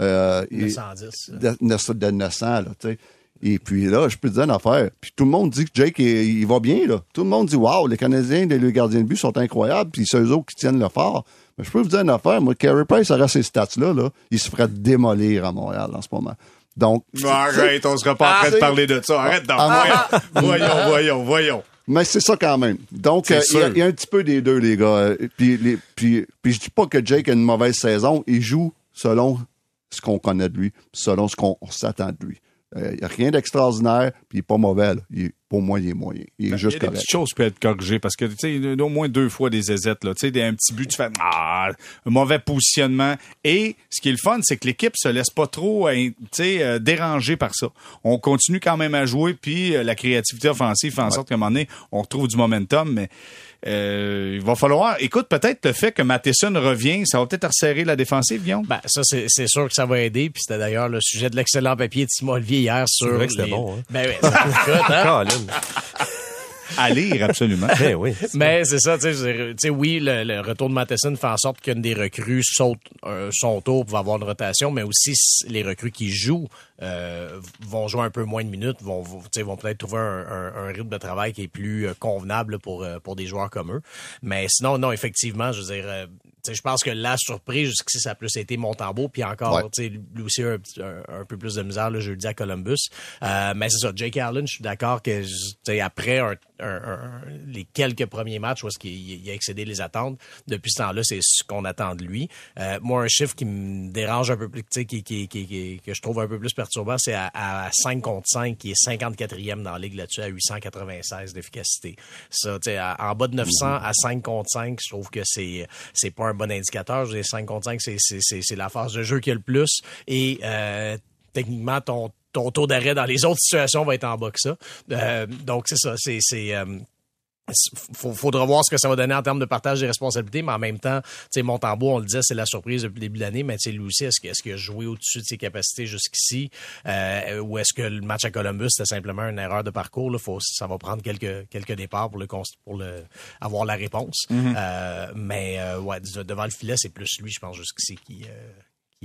[SPEAKER 2] euh, et-
[SPEAKER 3] 910.
[SPEAKER 2] de, de- de 900. Là, tu sais. Et puis là, je peux te dire une affaire. Puis tout le monde dit que Jake, il, il va bien. Là. Tout le monde dit Waouh, les Canadiens, les, les gardiens de but sont incroyables. Puis c'est eux autres qui tiennent le fort. Mais je peux vous dire une affaire. Moi, Carey Price aurait ces stats-là. Là, il se ferait démolir à Montréal en ce moment. Donc,
[SPEAKER 1] Arrête, on sera pas en train de
[SPEAKER 2] Ah,
[SPEAKER 1] parler de ça. Arrête donc.
[SPEAKER 2] Ah,
[SPEAKER 1] Voyons, voyons, voyons, voyons.
[SPEAKER 2] Mais c'est ça quand même. Donc, euh, il y a- y, un petit peu des deux, les gars. Euh, Puis, les, puis, puis je dis pas que Jake a une mauvaise saison. Il joue selon ce qu'on connaît de lui, selon ce qu'on s'attend de lui. Euh, Il n'y a rien d'extraordinaire, puis il n'est pas mauvais. là. Il est- pour moi, il est moyen. Il est
[SPEAKER 1] Ben, Il y
[SPEAKER 2] juste
[SPEAKER 1] a des
[SPEAKER 2] correct.
[SPEAKER 1] petites choses qui peuvent être corrigées parce que, tu sais, il y a au moins deux fois des aisettes, là. Tu sais, des- un petit but, tu fais, ah, un mauvais positionnement. Et ce qui est le fun, c'est que l'équipe se laisse pas trop, hein, tu sais, euh, déranger par ça. On continue quand même à jouer, puis euh, la créativité offensive fait en sorte qu'à un moment donné, on retrouve du momentum, mais euh, il va falloir, écoute, peut-être le fait que Matheson revient, ça va peut-être resserrer la défensive, Guillaume?
[SPEAKER 3] Ben, ça, c'est c'est sûr que ça va aider. Puis c'était d'ailleurs le sujet de l'excellent papier de Simon Olivier hier sur.
[SPEAKER 4] vrai que c'était
[SPEAKER 3] les-
[SPEAKER 4] bon, hein?
[SPEAKER 3] Ben oui, ça *laughs* écoute, hein?
[SPEAKER 1] À lire, absolument. *laughs*
[SPEAKER 4] Ben oui.
[SPEAKER 3] Mais c'est ça, tu sais, je veux dire, tu sais, oui, le, le retour de Matheson fait en sorte qu'une des recrues saute euh, son tour pour avoir une rotation, mais aussi les recrues qui jouent euh, vont jouer un peu moins de minutes, vont, vont, tu sais, vont peut-être trouver un, un- un rythme de travail qui est plus euh, convenable pour, euh, pour des joueurs comme eux. Mais sinon, non, effectivement, je veux dire, euh, je pense que la surprise jusqu'ici, ça a plus été Montembeau, puis encore, tu sais, lui aussi un, un, peu plus de misère le jeudi à Columbus. Euh, mais c'est ça, Jake Allen, je suis d'accord que après un, les quelques premiers matchs où est-ce qu'il a excédé les attentes, depuis ce temps-là, c'est ce qu'on attend de lui. Euh, moi, un chiffre qui me dérange un peu plus, qui, qui, qui, que je trouve un peu plus perturbant, c'est à, à, 5 contre 5, qui est 54e dans la ligue là-dessus, à 896 d'efficacité. Ça, tu sais, en bas de 900 mm-hmm. à 5 contre 5, je trouve que c'est c'est pas un bon indicateur. Je dis 5 contre 5, c'est la phase de jeu qui a le plus. Et euh, techniquement, ton, ton taux d'arrêt dans les autres situations va être en bas que ça. Euh, donc, c'est ça. C'est euh, faudra voir ce que ça va donner en termes de partage des responsabilités, mais en même temps, tu sais, Montembeau, on le disait, c'est la surprise depuis le début de l'année, mais tu sais, lui aussi, est-ce qu'il a joué au-dessus de ses capacités jusqu'ici, euh, ou est-ce que le match à Columbus, c'était simplement une erreur de parcours, là, faut, ça va prendre quelques, quelques départs pour le, pour le, avoir la réponse. Mm-hmm. euh, mais, euh, ouais, devant le filet, c'est plus lui, je pense, jusqu'ici, qui,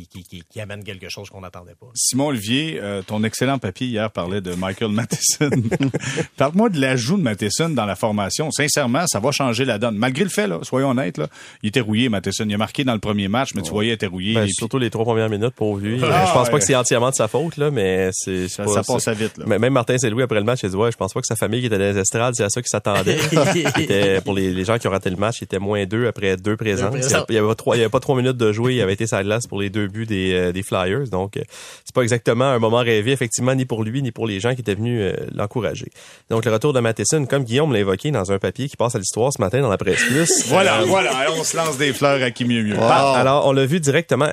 [SPEAKER 3] qui, amène quelque chose qu'on n'attendait pas.
[SPEAKER 1] Simon Olivier, euh, ton excellent papier hier parlait de Michael Matheson. *laughs* Parle-moi de l'ajout de Matheson dans la formation. Sincèrement, ça va changer la donne. Malgré le fait, là, soyons honnêtes, là, il était rouillé, Matheson. Il a marqué dans le premier match, mais tu voyais, il était rouillé.
[SPEAKER 4] Ben, surtout les trois premières minutes pour lui. Ah, *laughs* je pense pas que c'est entièrement de sa faute, là, mais c'est
[SPEAKER 1] ça, ça passe vite. Là.
[SPEAKER 4] Mais même Martin Saint-Louis après le match, il dit ouais, je pense pas que sa famille qui était dans les estrades, c'est à ça qu'il s'attendait. *laughs* pour les, gens qui ont raté le match, il était moins deux après deux présences. Il y avait, trois, il y avait pas trois minutes de jouer, il avait été sa glace pour les deux buts des, euh, des Flyers. Donc, euh, c'est pas exactement un moment rêvé, effectivement, ni pour lui, ni pour les gens qui étaient venus euh, l'encourager. Donc, le retour de Matheson, comme Guillaume l'a évoqué dans un papier qui passe à l'histoire ce matin dans la presse plus. *laughs*
[SPEAKER 1] voilà, voilà, on se lance des fleurs à qui mieux mieux.
[SPEAKER 4] Alors, on l'a vu directement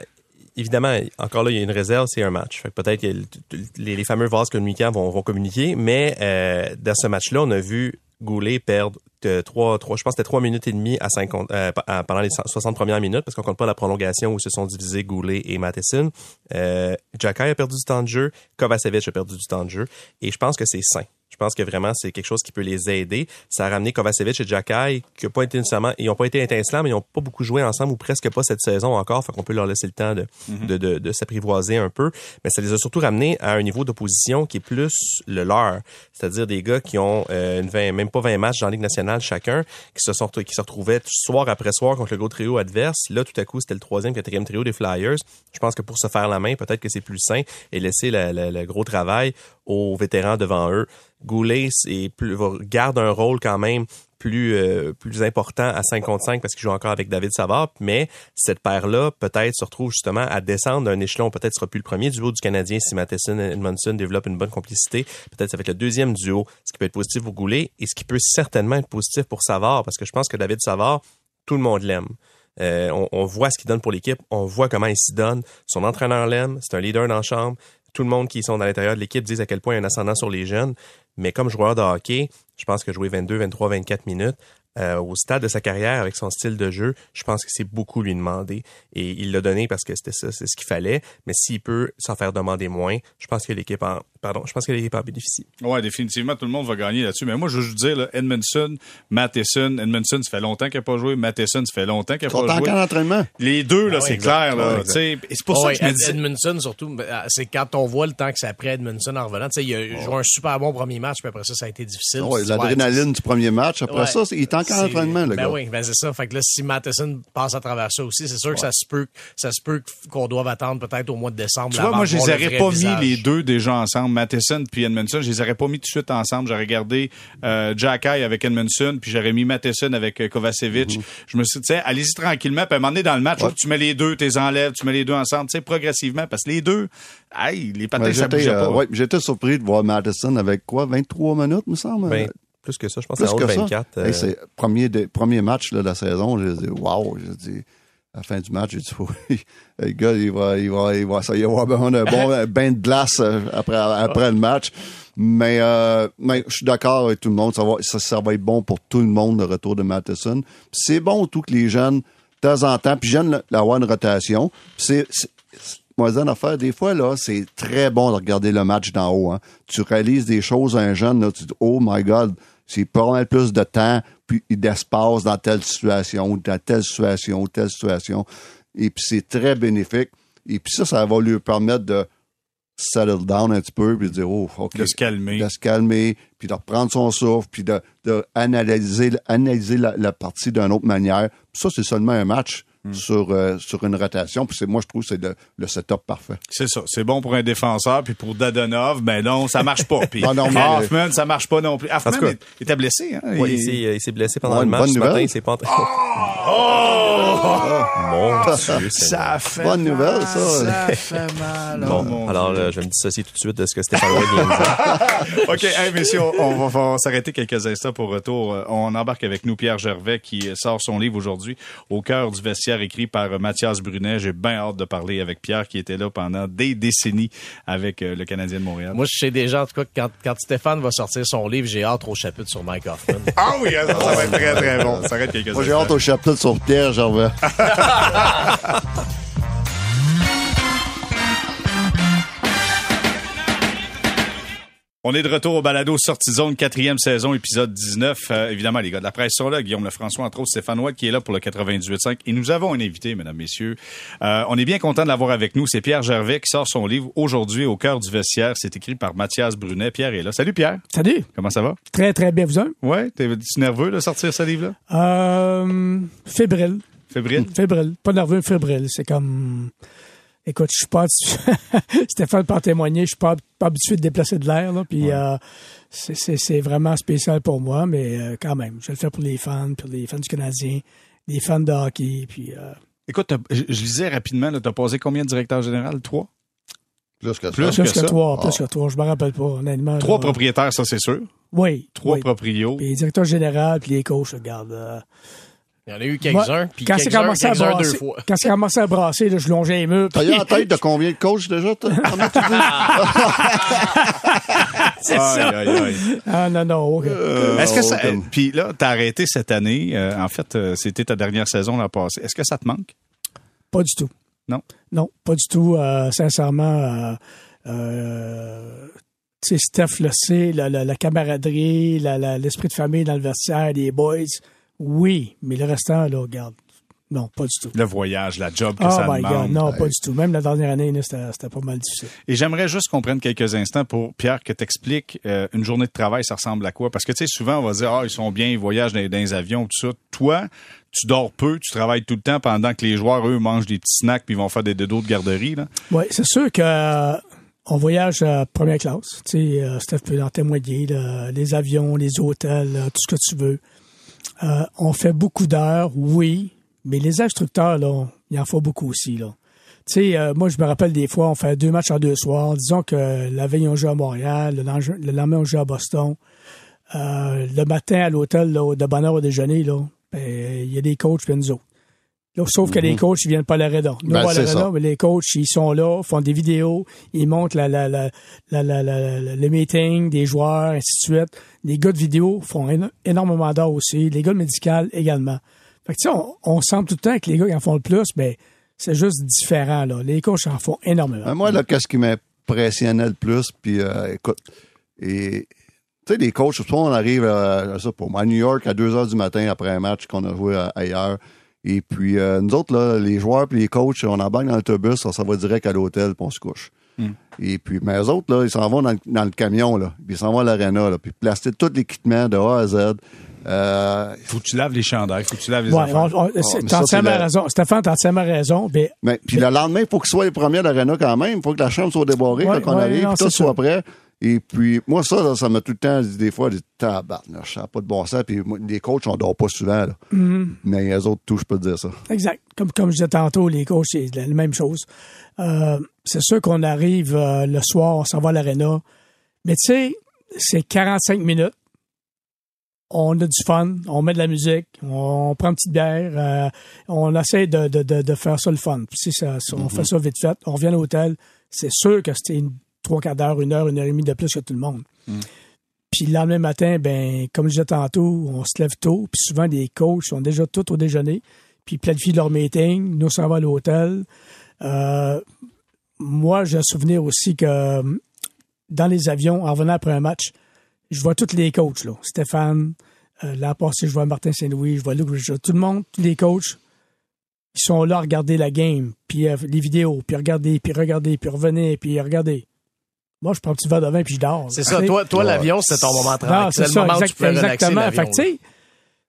[SPEAKER 4] évidemment, encore là, il y a une réserve, c'est un match. peut-être que les, les, fameux vases communicants vont, vont communiquer, mais euh, dans ce match-là, on a vu Goulet perdre de 3, 3, je pense que c'était 3 minutes et demie à 50, euh, pendant les 60 premières minutes, parce qu'on compte pas la prolongation où se sont divisés Goulet et Matheson. Euh, Jacky a perdu du temps de jeu, Kovacevic a perdu du temps de jeu, et je pense que c'est sain. Je pense que vraiment, c'est quelque chose qui peut les aider. Ça a ramené Kovacevic et Jacky, qui n'ont pas été nécessairement, ils ont pas été étincelants, mais ils n'ont pas beaucoup joué ensemble ou presque pas cette saison encore. Fait qu'on peut leur laisser le temps de, mhm. de, de, de s'apprivoiser un peu. Mais ça les a surtout ramenés à un niveau d'opposition qui est plus le leur. C'est-à-dire des gars qui ont euh, une 20, même pas 20 matchs dans la Ligue nationale chacun, qui se sont, qui se retrouvaient soir après soir contre le gros trio adverse. Là, tout à coup, c'était le troisième, quatrième trio des Flyers. Je pense que pour se faire la main, peut-être que c'est plus sain et laisser le gros travail aux vétérans devant eux. Goulet plus, garde un rôle quand même plus euh, plus important à 5 contre 5 parce qu'il joue encore avec David Savard, mais cette paire-là peut-être se retrouve justement à descendre d'un échelon, peut-être sera plus le premier duo du Canadien si Matheson et Edmondson développent une bonne complicité, peut-être ça va être le deuxième duo, ce qui peut être positif pour Goulet et ce qui peut certainement être positif pour Savard parce que je pense que David Savard, tout le monde l'aime. Euh, on, on, voit ce qu'il donne pour l'équipe, on voit comment il s'y donne. Son entraîneur l'aime, c'est un leader dans la chambre tout le monde qui sont dans l'intérieur de l'équipe disent à quel point il y a un ascendant sur les jeunes. Mais comme joueur de hockey, je pense que jouer 22, 23, 24 minutes, euh, au stade de sa carrière avec son style de jeu, je pense que c'est beaucoup lui demander. Et il l'a donné parce que c'était ça, c'est ce qu'il fallait. Mais s'il peut s'en faire demander moins, je pense que l'équipe en, pardon, je pense que l'équipe en bénéficie.
[SPEAKER 1] Ouais, définitivement, tout le monde va gagner là-dessus. Mais moi, je veux juste dire, là, Edmondson, Matheson, Edmondson, ça fait longtemps qu'il n'a pas joué. Matheson, ça fait longtemps qu'il n'a pas joué.
[SPEAKER 2] d'entraînement.
[SPEAKER 1] Les deux, là, ah c'est clair, là. c'est pour ça que je me dis...
[SPEAKER 3] Edmondson, surtout, ben, ah, c'est quand on voit le temps que c'est après Edmondson en revenant. Tu sais, il a joué un super bon premier match, puis après ça, ça a été difficile.
[SPEAKER 2] L'adrénaline du premier match. Après ça, il est encore en entraînement, le
[SPEAKER 3] ben oui, ben c'est ça. Fait que là, si Matheson passe à travers ça aussi, c'est sûr que ça se peut, ça se peut qu'on doive attendre peut-être au mois de décembre.
[SPEAKER 1] Tu vois, moi, je les aurais pas mis les deux déjà ensemble, Matheson puis Edmondson. Je les aurais pas mis tout de suite ensemble. J'aurais gardé euh, Jack avec Edmondson, puis j'aurais mis Matheson avec euh, Kovacevic. Mhm. Je me suis dit, allez-y tranquillement, puis à un moment donné dans le match, tu mets les deux, tu les enlèves, tu mets les deux ensemble, tu sais, progressivement, parce que les deux, aïe, les patins, ça bougeait pas.
[SPEAKER 2] Euh, j'étais surpris de voir Matheson avec quoi, 23 minutes, me semble?
[SPEAKER 4] Plus que ça, je pense que c'est 24.
[SPEAKER 2] Euh... c'est premier, premier match là, de la saison. J'ai dit, wow, j'ai dit, à la fin du match, j'ai dit, *laughs* oui, le gars, il va, il va, il va, ça, il va avoir un bon *laughs* bain de glace euh, après, après le match. Mais, euh, mais je suis d'accord avec tout le monde. Ça va, ça, ça, va être bon pour tout le monde, le retour de Matheson. C'est bon tout que les jeunes, de temps en temps, puis jeunes, d'avoir une rotation. C'est, moi, une affaire, des fois, là, c'est très bon de regarder le match d'en haut. Hein. Tu réalises des choses à un jeune, là, tu dis, oh my God, c'est pas mal plus de temps d'espace dans telle situation, dans telle situation, telle situation. Et puis c'est très bénéfique. Et puis ça, ça va lui permettre de settle down un petit peu, puis de dire, oh, OK.
[SPEAKER 1] De se calmer.
[SPEAKER 2] De se calmer, puis de reprendre son souffle, puis de, de analyser, analyser la, partie d'une autre manière. Puis ça, c'est seulement un match. Sur, euh, sur une rotation. Puis c'est- moi, je trouve que c'est le, le setup parfait.
[SPEAKER 1] C'est ça. C'est bon pour un défenseur, puis pour Dadonov, ben non, ça marche pas. *laughs* Puis
[SPEAKER 2] Non, non, mais-
[SPEAKER 1] Hoffman, ça marche pas non plus. Hoffman
[SPEAKER 4] tout cas-
[SPEAKER 1] est- était blessé, hein?
[SPEAKER 4] Ouais,
[SPEAKER 1] Il-
[SPEAKER 4] il s'est, euh, il s'est blessé pendant
[SPEAKER 2] Ouais,
[SPEAKER 4] le
[SPEAKER 2] une
[SPEAKER 4] match
[SPEAKER 2] bonne
[SPEAKER 4] ce matin.
[SPEAKER 2] nouvelle.
[SPEAKER 4] Il s'est pas entraîné.
[SPEAKER 1] Oh!
[SPEAKER 4] Mon Dieu, Seigneur.
[SPEAKER 1] Ça fait
[SPEAKER 2] Bonne nouvelle,
[SPEAKER 1] mal,
[SPEAKER 2] ça.
[SPEAKER 1] Ça fait mal. oh
[SPEAKER 4] Bon,
[SPEAKER 1] mon
[SPEAKER 4] alors
[SPEAKER 1] Dieu.
[SPEAKER 4] euh, je vais me dissocier tout de suite de ce que Stéphane White vient de dire. *laughs*
[SPEAKER 1] OK, hey, messieurs, on va, s'arrêter quelques instants pour retour. On embarque avec nous Pierre Gervais qui sort son livre aujourd'hui, Au cœur du vestiaire, écrit par euh, Mathias Brunet. J'ai bien hâte de parler avec Pierre qui était là pendant des décennies avec euh, le Canadien de Montréal.
[SPEAKER 3] Moi, je sais déjà, en tout cas, que quand, quand Stéphane va sortir son livre, j'ai hâte au chapitre sur Mike Hoffman. *laughs*
[SPEAKER 1] Ah oui, ça, ça va être très, très bon. Ça s'arrête quelques
[SPEAKER 2] Moi, j'ai hâte au chapitre sur Pierre Gervais. *laughs*
[SPEAKER 1] On est de retour au balado Sortie Zone, quatrième saison, épisode 19. Euh, évidemment, les gars de la presse sont là. Guillaume Lefrançois, entre autres, Stéphane White, qui est là pour le 98.5. Et nous avons un invité, mesdames, messieurs. Euh, on est bien content de l'avoir avec nous. C'est Pierre Gervais qui sort son livre aujourd'hui au cœur du vestiaire. C'est écrit par Mathias Brunet. Pierre est là. Salut Pierre.
[SPEAKER 5] Salut.
[SPEAKER 1] Comment ça va?
[SPEAKER 5] Très, très bien. Vous un?
[SPEAKER 1] Ouais, t'es nerveux de sortir ce livre-là?
[SPEAKER 5] Euh, fébrile.
[SPEAKER 1] Fébrile?
[SPEAKER 5] Fébrile. Pas nerveux, fébrile. C'est comme... Écoute, je suis pas... *laughs* Stéphane peut en témoigner. Je suis pas, pas habitué de déplacer de l'air. Là, puis euh, c'est- vraiment spécial pour moi, mais euh, quand même, je vais le faire pour les fans, pour les fans du Canadien, les fans de hockey. Puis euh,
[SPEAKER 1] Écoute, je, je lisais rapidement, tu as posé combien de directeurs généraux? Trois?
[SPEAKER 2] Plus que ça.
[SPEAKER 1] Plus
[SPEAKER 5] plus
[SPEAKER 1] que
[SPEAKER 5] que,
[SPEAKER 1] ça?
[SPEAKER 5] toi, plus
[SPEAKER 2] Ah.
[SPEAKER 5] que toi. Je me rappelle pas, honnêtement.
[SPEAKER 1] Trois
[SPEAKER 5] là.
[SPEAKER 1] propriétaires, ça c'est sûr.
[SPEAKER 5] Oui.
[SPEAKER 1] Trois
[SPEAKER 5] oui.
[SPEAKER 1] proprios.
[SPEAKER 5] Puis les directeurs généraux, puis les coachs, regarde. euh,
[SPEAKER 3] Il y en a eu quelques-uns, puis
[SPEAKER 5] quand c'est
[SPEAKER 3] quelques-uns,
[SPEAKER 5] commencé à brasser,
[SPEAKER 3] fois.
[SPEAKER 5] quand c'est commencé à brasser, là, je longeais les murs.
[SPEAKER 2] T'as eu en tête de combien de coachs déjà? toi? Comment tu dis?
[SPEAKER 5] C'est
[SPEAKER 1] Aïe,
[SPEAKER 5] ça.
[SPEAKER 1] aïe, aïe.
[SPEAKER 5] Ah non, non, ok.
[SPEAKER 2] Euh,
[SPEAKER 1] Est-ce que ça. Puis là, t'as arrêté cette année. euh, en fait, euh, c'était ta dernière saison l'an passé. Est-ce que ça te manque?
[SPEAKER 5] Pas du tout.
[SPEAKER 1] Non?
[SPEAKER 5] Non, pas du tout. Euh, sincèrement, euh, euh, tu sais, Steph le sait, la, la- la camaraderie, la- la- l'esprit de famille dans le vestiaire, les boys, oui, mais le restant, là, regarde, non, pas du tout.
[SPEAKER 1] Le voyage, la job que
[SPEAKER 5] Oh
[SPEAKER 1] ça
[SPEAKER 5] my
[SPEAKER 1] demande.
[SPEAKER 5] God, non, pas du tout. Même la dernière année, c'était pas mal difficile.
[SPEAKER 1] Et j'aimerais juste qu'on prenne quelques instants pour, Pierre, que t'expliques euh, une journée de travail, ça ressemble à quoi? Parce que, tu sais, souvent, on va dire, ah, ils sont bien, ils voyagent dans, dans les avions, tout ça. Toi, tu dors peu, tu travailles tout le temps pendant que les joueurs, eux, mangent des petits snacks puis ils vont faire des dodos de garderie, là.
[SPEAKER 5] Oui, c'est sûr que euh, on voyage première classe. Tu sais, euh, Steph peut en témoigner. là, les avions, les hôtels, euh, tout ce que tu veux. Euh, on fait beaucoup d'heures, oui, mais les instructeurs, il en faut beaucoup aussi. Tu sais, euh, moi, je me rappelle des fois, on fait deux matchs en deux soirs. Disons que la veille, on joue à Montréal, le lendemain, le lendemain, on joue à Boston. Euh, le matin, à l'hôtel, de bonne heure au déjeuner, ben, il y a des coachs, puis nous autres. Là, sauf que les coachs, ils viennent pas à l'aréna. Nous,
[SPEAKER 2] Ben,
[SPEAKER 5] à l'aréna, les coachs, ils sont là, font des vidéos, ils montrent la, la, la, le meeting des joueurs, ainsi de suite. Les gars de vidéo font éno- énormément d'heures aussi. Les gars de médical également. Fait que, tu sais, on, on semble tout le temps que les gars qui en font le plus, mais c'est juste différent, là. Les coachs en font énormément.
[SPEAKER 2] Ben, moi, là, qu'est-ce qui m'impressionnait le plus, puis euh, écoute, et tu sais, les coachs, souvent, on arrive à, à ça pour moi, à New York à 2 heures du matin après un match qu'on a joué à- ailleurs. Et puis, euh, nous autres, là, les joueurs puis les coachs, on embarque dans l'autobus, on s'en va direct à l'hôtel, puis on se couche. Et puis, mais eux autres, là, ils s'en vont dans, le- dans le camion, là, puis ils s'en vont à l'aréna, puis placer tout l'équipement de A à Z. Euh,
[SPEAKER 1] Faut que tu laves les chandails, faut que tu laves les
[SPEAKER 5] Ouais, on- on- t'as entièrement raison. Stéphane, t'as entièrement raison. Mais
[SPEAKER 2] Mais, puis le lendemain, il faut qu'il soit les premiers à l'aréna quand même. Il faut que la chambre soit débarrée
[SPEAKER 5] Ouais,
[SPEAKER 2] quand on
[SPEAKER 5] ouais,
[SPEAKER 2] arrive,
[SPEAKER 5] non,
[SPEAKER 2] que tout soit
[SPEAKER 5] ça.
[SPEAKER 2] prêt. Et puis, moi, ça, ça m'a tout le temps dit des fois, des tabarnak, ça n'a pas de bon sens. Puis moi, les coachs, on dort pas souvent, là.
[SPEAKER 5] Mm-hmm.
[SPEAKER 2] Mais les autres, tout, je peux te dire ça.
[SPEAKER 5] Exact. Comme, comme je disais tantôt, les coachs, c'est la la même chose. Euh, c'est sûr qu'on arrive euh, le soir, on s'en va à l'aréna. Mais tu sais, c'est 45 minutes. On a du fun, on met de la musique, on prend une petite bière, euh, on essaie de, de, de, de faire ça le fun. Puis si ça, on fait ça vite fait, on revient à l'hôtel, c'est sûr que c'était une trois quarts d'heure, une heure, une heure et demie de plus que tout le monde. Puis le lendemain matin, ben, comme je disais tantôt, on se lève tôt, puis souvent les coachs sont déjà tous au déjeuner, puis ils planifient leur meeting, nous on s'en va à l'hôtel. Euh, moi, j'ai un souvenir aussi que euh, dans les avions, en revenant après un match, je vois tous les coachs, là. Stéphane, euh, l'an passé, je vois Martin Saint-Louis, je vois Luc Richard, tout le monde, tous les coachs, ils sont là à regarder la game, puis euh, les vidéos, puis regarder, puis regarder, puis revenir, puis regarder. Moi, je prends un petit verre de vin, puis je dors.
[SPEAKER 3] C'est ça. Toi, toi l'avion, c'est ton moment
[SPEAKER 5] non,
[SPEAKER 3] tranquille.
[SPEAKER 5] c'est
[SPEAKER 3] C'est le
[SPEAKER 5] ça,
[SPEAKER 3] moment où tu
[SPEAKER 5] exact-
[SPEAKER 3] peux relaxer
[SPEAKER 5] exactement.
[SPEAKER 3] l'avion,
[SPEAKER 5] Fait que, tu sais,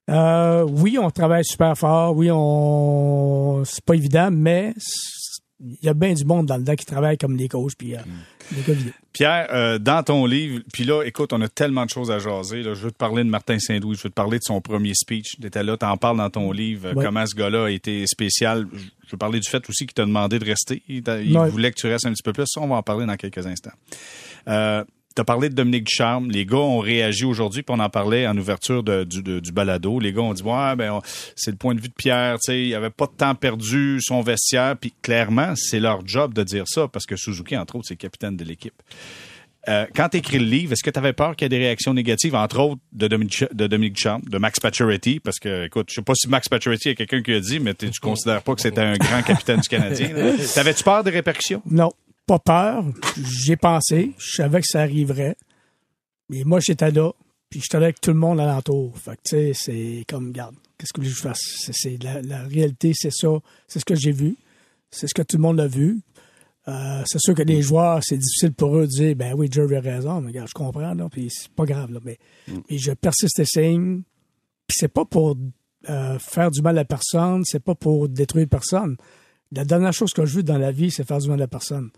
[SPEAKER 5] Euh, oui, on travaille super fort. Oui, on c'est pas évident, mais il y a bien du monde dans le dedans qui travaille comme les coachs puis euh, gars vidéo.
[SPEAKER 1] Pierre, euh, dans ton livre, puis là, écoute, on a tellement de choses à jaser. Là. Je veux te parler de Martin Saint-Louis, je veux te parler de son premier speech. Tu étais là, t'en parles dans ton livre,
[SPEAKER 5] Ouais.
[SPEAKER 1] comment ce gars-là a été spécial. Je veux parler du fait aussi qu'il t'a demandé de rester. Il, il
[SPEAKER 5] Ouais.
[SPEAKER 1] voulait que tu restes un petit peu plus. Ça, on va en parler dans quelques instants. Euh, T'as parlé de Dominique Ducharme. Les gars ont réagi aujourd'hui, puis on en parlait en ouverture de- du, de- du balado. Les gars ont dit ouais, ben c'est le point de vue de Pierre. Tu sais, il avait pas de temps perdu son vestiaire. Puis clairement, c'est leur job de dire ça parce que Suzuki, entre autres, c'est capitaine de l'équipe. Euh, quand tu écris le livre, est-ce que tu avais peur qu'il y ait des réactions négatives, entre autres de Dominique, de Dominique Ducharme, de Max Pacioretty? Parce que, écoute, je sais pas si Max Pacioretty est quelqu'un qui a dit, mais tu considères pas que c'était un grand capitaine du Canadien. *laughs* T'avais-tu peur des répercussions?
[SPEAKER 5] Non, pas peur. J'ai pensé, je savais que ça arriverait. Mais moi, j'étais là, puis j'étais là avec tout le monde alentour. Fait que, tu sais, c'est comme, regarde, qu'est-ce que je fasse? C'est, c'est la, la réalité, c'est ça. C'est ce que j'ai vu. C'est ce que tout le monde a vu. Euh, c'est sûr que les joueurs, c'est difficile pour eux de dire, ben oui, Jerry a raison, mais regarde, je comprends, là, puis c'est pas grave, là, mais, mais je persiste et signe. Puis c'est pas pour euh, faire du mal à personne, c'est pas pour détruire personne. La dernière chose que je veux dans la vie, c'est faire du mal à personne,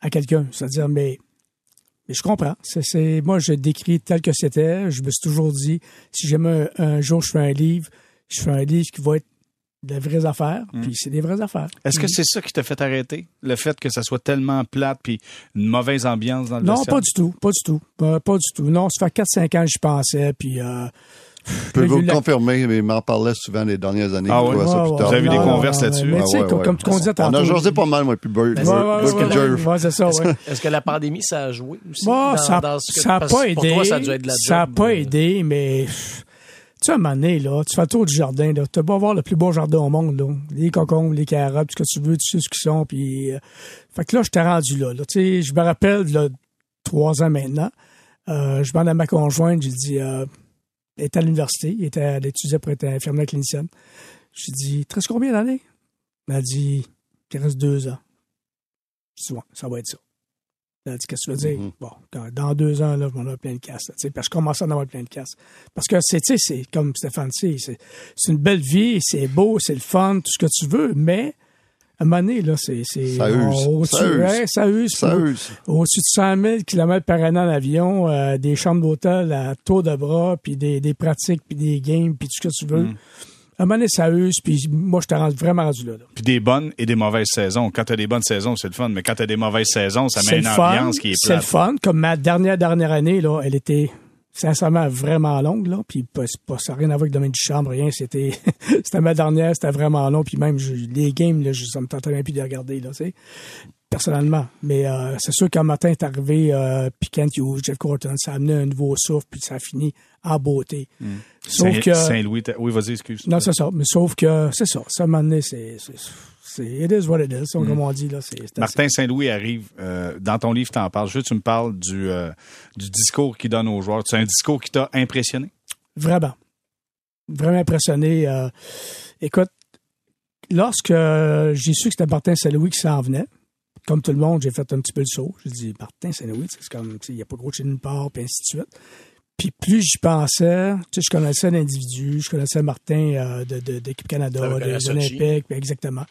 [SPEAKER 5] à quelqu'un. C'est-à-dire, mais, mais je comprends. C'est, c'est, moi, je décris tel que c'était. Je me suis toujours dit, si jamais un, un jour je fais un livre, je fais un livre qui va être de vraies affaires, puis c'est des vraies affaires.
[SPEAKER 1] Est-ce que c'est ça qui t'a fait arrêter? Le fait que ça soit tellement plate puis une mauvaise ambiance dans le
[SPEAKER 5] Non,
[SPEAKER 1] vestiaire?
[SPEAKER 5] pas du tout, pas du tout. Euh, pas du tout. Non, ça fait 4-5 ans que j'y pensais, puis... Euh,
[SPEAKER 2] Je peux vous le confirmer, mais il m'en parlait souvent les dernières années.
[SPEAKER 1] Ah
[SPEAKER 2] Je
[SPEAKER 1] ouais?
[SPEAKER 5] Ouais.
[SPEAKER 1] Vous avez eu des
[SPEAKER 5] non,
[SPEAKER 1] converses là-dessus?
[SPEAKER 5] Mais
[SPEAKER 2] Ah
[SPEAKER 5] tu sais,
[SPEAKER 2] ouais,
[SPEAKER 5] comme,
[SPEAKER 2] ouais.
[SPEAKER 5] comme tu disais
[SPEAKER 2] On
[SPEAKER 5] tantôt...
[SPEAKER 2] a jasé pas mal, moi, puis Bird.
[SPEAKER 5] Ouais, ouais, ouais,
[SPEAKER 2] Bird
[SPEAKER 5] ouais,
[SPEAKER 2] puis Jerry.
[SPEAKER 5] ouais, c'est ça.
[SPEAKER 6] Est-ce que la pandémie, ça a joué aussi?
[SPEAKER 5] Bon,
[SPEAKER 6] dans-
[SPEAKER 5] ça
[SPEAKER 6] dans ce que-
[SPEAKER 5] ça a
[SPEAKER 6] parce
[SPEAKER 5] pas aidé.
[SPEAKER 6] Pour toi, ça a dû être de la
[SPEAKER 5] Ça a
[SPEAKER 6] job,
[SPEAKER 5] pas aidé, mais tu sais, à un moment donné, là, tu fais le tour du jardin, là. T'as beau avoir le plus beau jardin au monde, là. Les concombres, les carottes, tout ce que tu veux, tu sais ce qu'ils sont, puis... euh, fait que là, je t'ai rendu là, là. Tu sais, je me rappelle, là, trois ans maintenant, euh, je demande à ma conjointe, j'ai dit... Euh, elle était à l'université, elle, étudiait pour être infirmière clinicienne. J'ai dit, il te reste combien d'années? Elle a dit, il te reste deux ans. J'ai dit, ouais, ça va être ça. Elle a dit, qu'est-ce que tu veux dire?
[SPEAKER 2] Mhm.
[SPEAKER 5] Bon, dans, dans deux ans, là, je m'en ai plein de casse. là, Parce que je commence à en avoir plein de casse. Parce que c'est, tu sais, c'est comme Stéphane dit, c'est, c'est une belle vie, c'est beau, c'est le fun, tout ce que tu veux, mais à un moment donné, là, c'est. c'est
[SPEAKER 2] Ça use.
[SPEAKER 5] au-dessus-
[SPEAKER 2] Ça use.
[SPEAKER 5] ouais, ça use.
[SPEAKER 2] Ça
[SPEAKER 5] Au-
[SPEAKER 2] use.
[SPEAKER 5] Au-dessus de 100 000 km par an en avion, euh, des chambres d'hôtel à tour de bras, puis des, des pratiques, puis des games, puis tout ce que tu veux.
[SPEAKER 2] Mm.
[SPEAKER 5] À un moment donné, ça use, puis moi, je rends vraiment rendu là. là.
[SPEAKER 1] Puis des bonnes et des mauvaises saisons. Quand t'as des bonnes saisons, c'est le fun, mais quand t'as des mauvaises saisons, ça met une
[SPEAKER 5] fun.
[SPEAKER 1] ambiance qui est
[SPEAKER 5] C'est le fun. Comme ma dernière, dernière année, là, elle était sincèrement vraiment longue, là. Puis pas, ça n'a rien à voir avec le domaine du chambre, rien. C'était, *laughs* c'était ma dernière, c'était vraiment long. Puis même, je- les games, là, je, ça me tentait même plus de les regarder, là, tu sais. Personnellement. Mais euh, c'est sûr qu'un matin est arrivé euh, Hughes, Jeff Corton, ça a amené un nouveau souffle, puis ça a fini en beauté. Sauf
[SPEAKER 1] Saint-
[SPEAKER 5] que...
[SPEAKER 1] Saint-Louis, oui, vas-y, excuse.
[SPEAKER 5] Non, c'est ça. Mais sauf que, c'est ça. Ça, moment donné, c'est... it is what it is, comme on dit, là. Assez-
[SPEAKER 1] Martin Saint-Louis arrive. euh, dans ton livre, t'en parles. Que tu me parles du, euh, du discours qu'il donne aux joueurs. C'est un discours qui t'a impressionné?
[SPEAKER 5] Vraiment. Vraiment impressionné. Euh, écoute, lorsque j'ai su que c'était Martin Saint-Louis qui s'en venait, comme tout le monde, j'ai fait un petit peu le saut. J'ai dit, Martin Saint-Louis, c'est comme, il n'y a pas gros de chez nulle part, puis ainsi de suite. Puis plus j'y pensais, tu sais, je connaissais l'individu, je connaissais Martin euh, de, de- d'équipe Canada, des. Olympiques, exactement.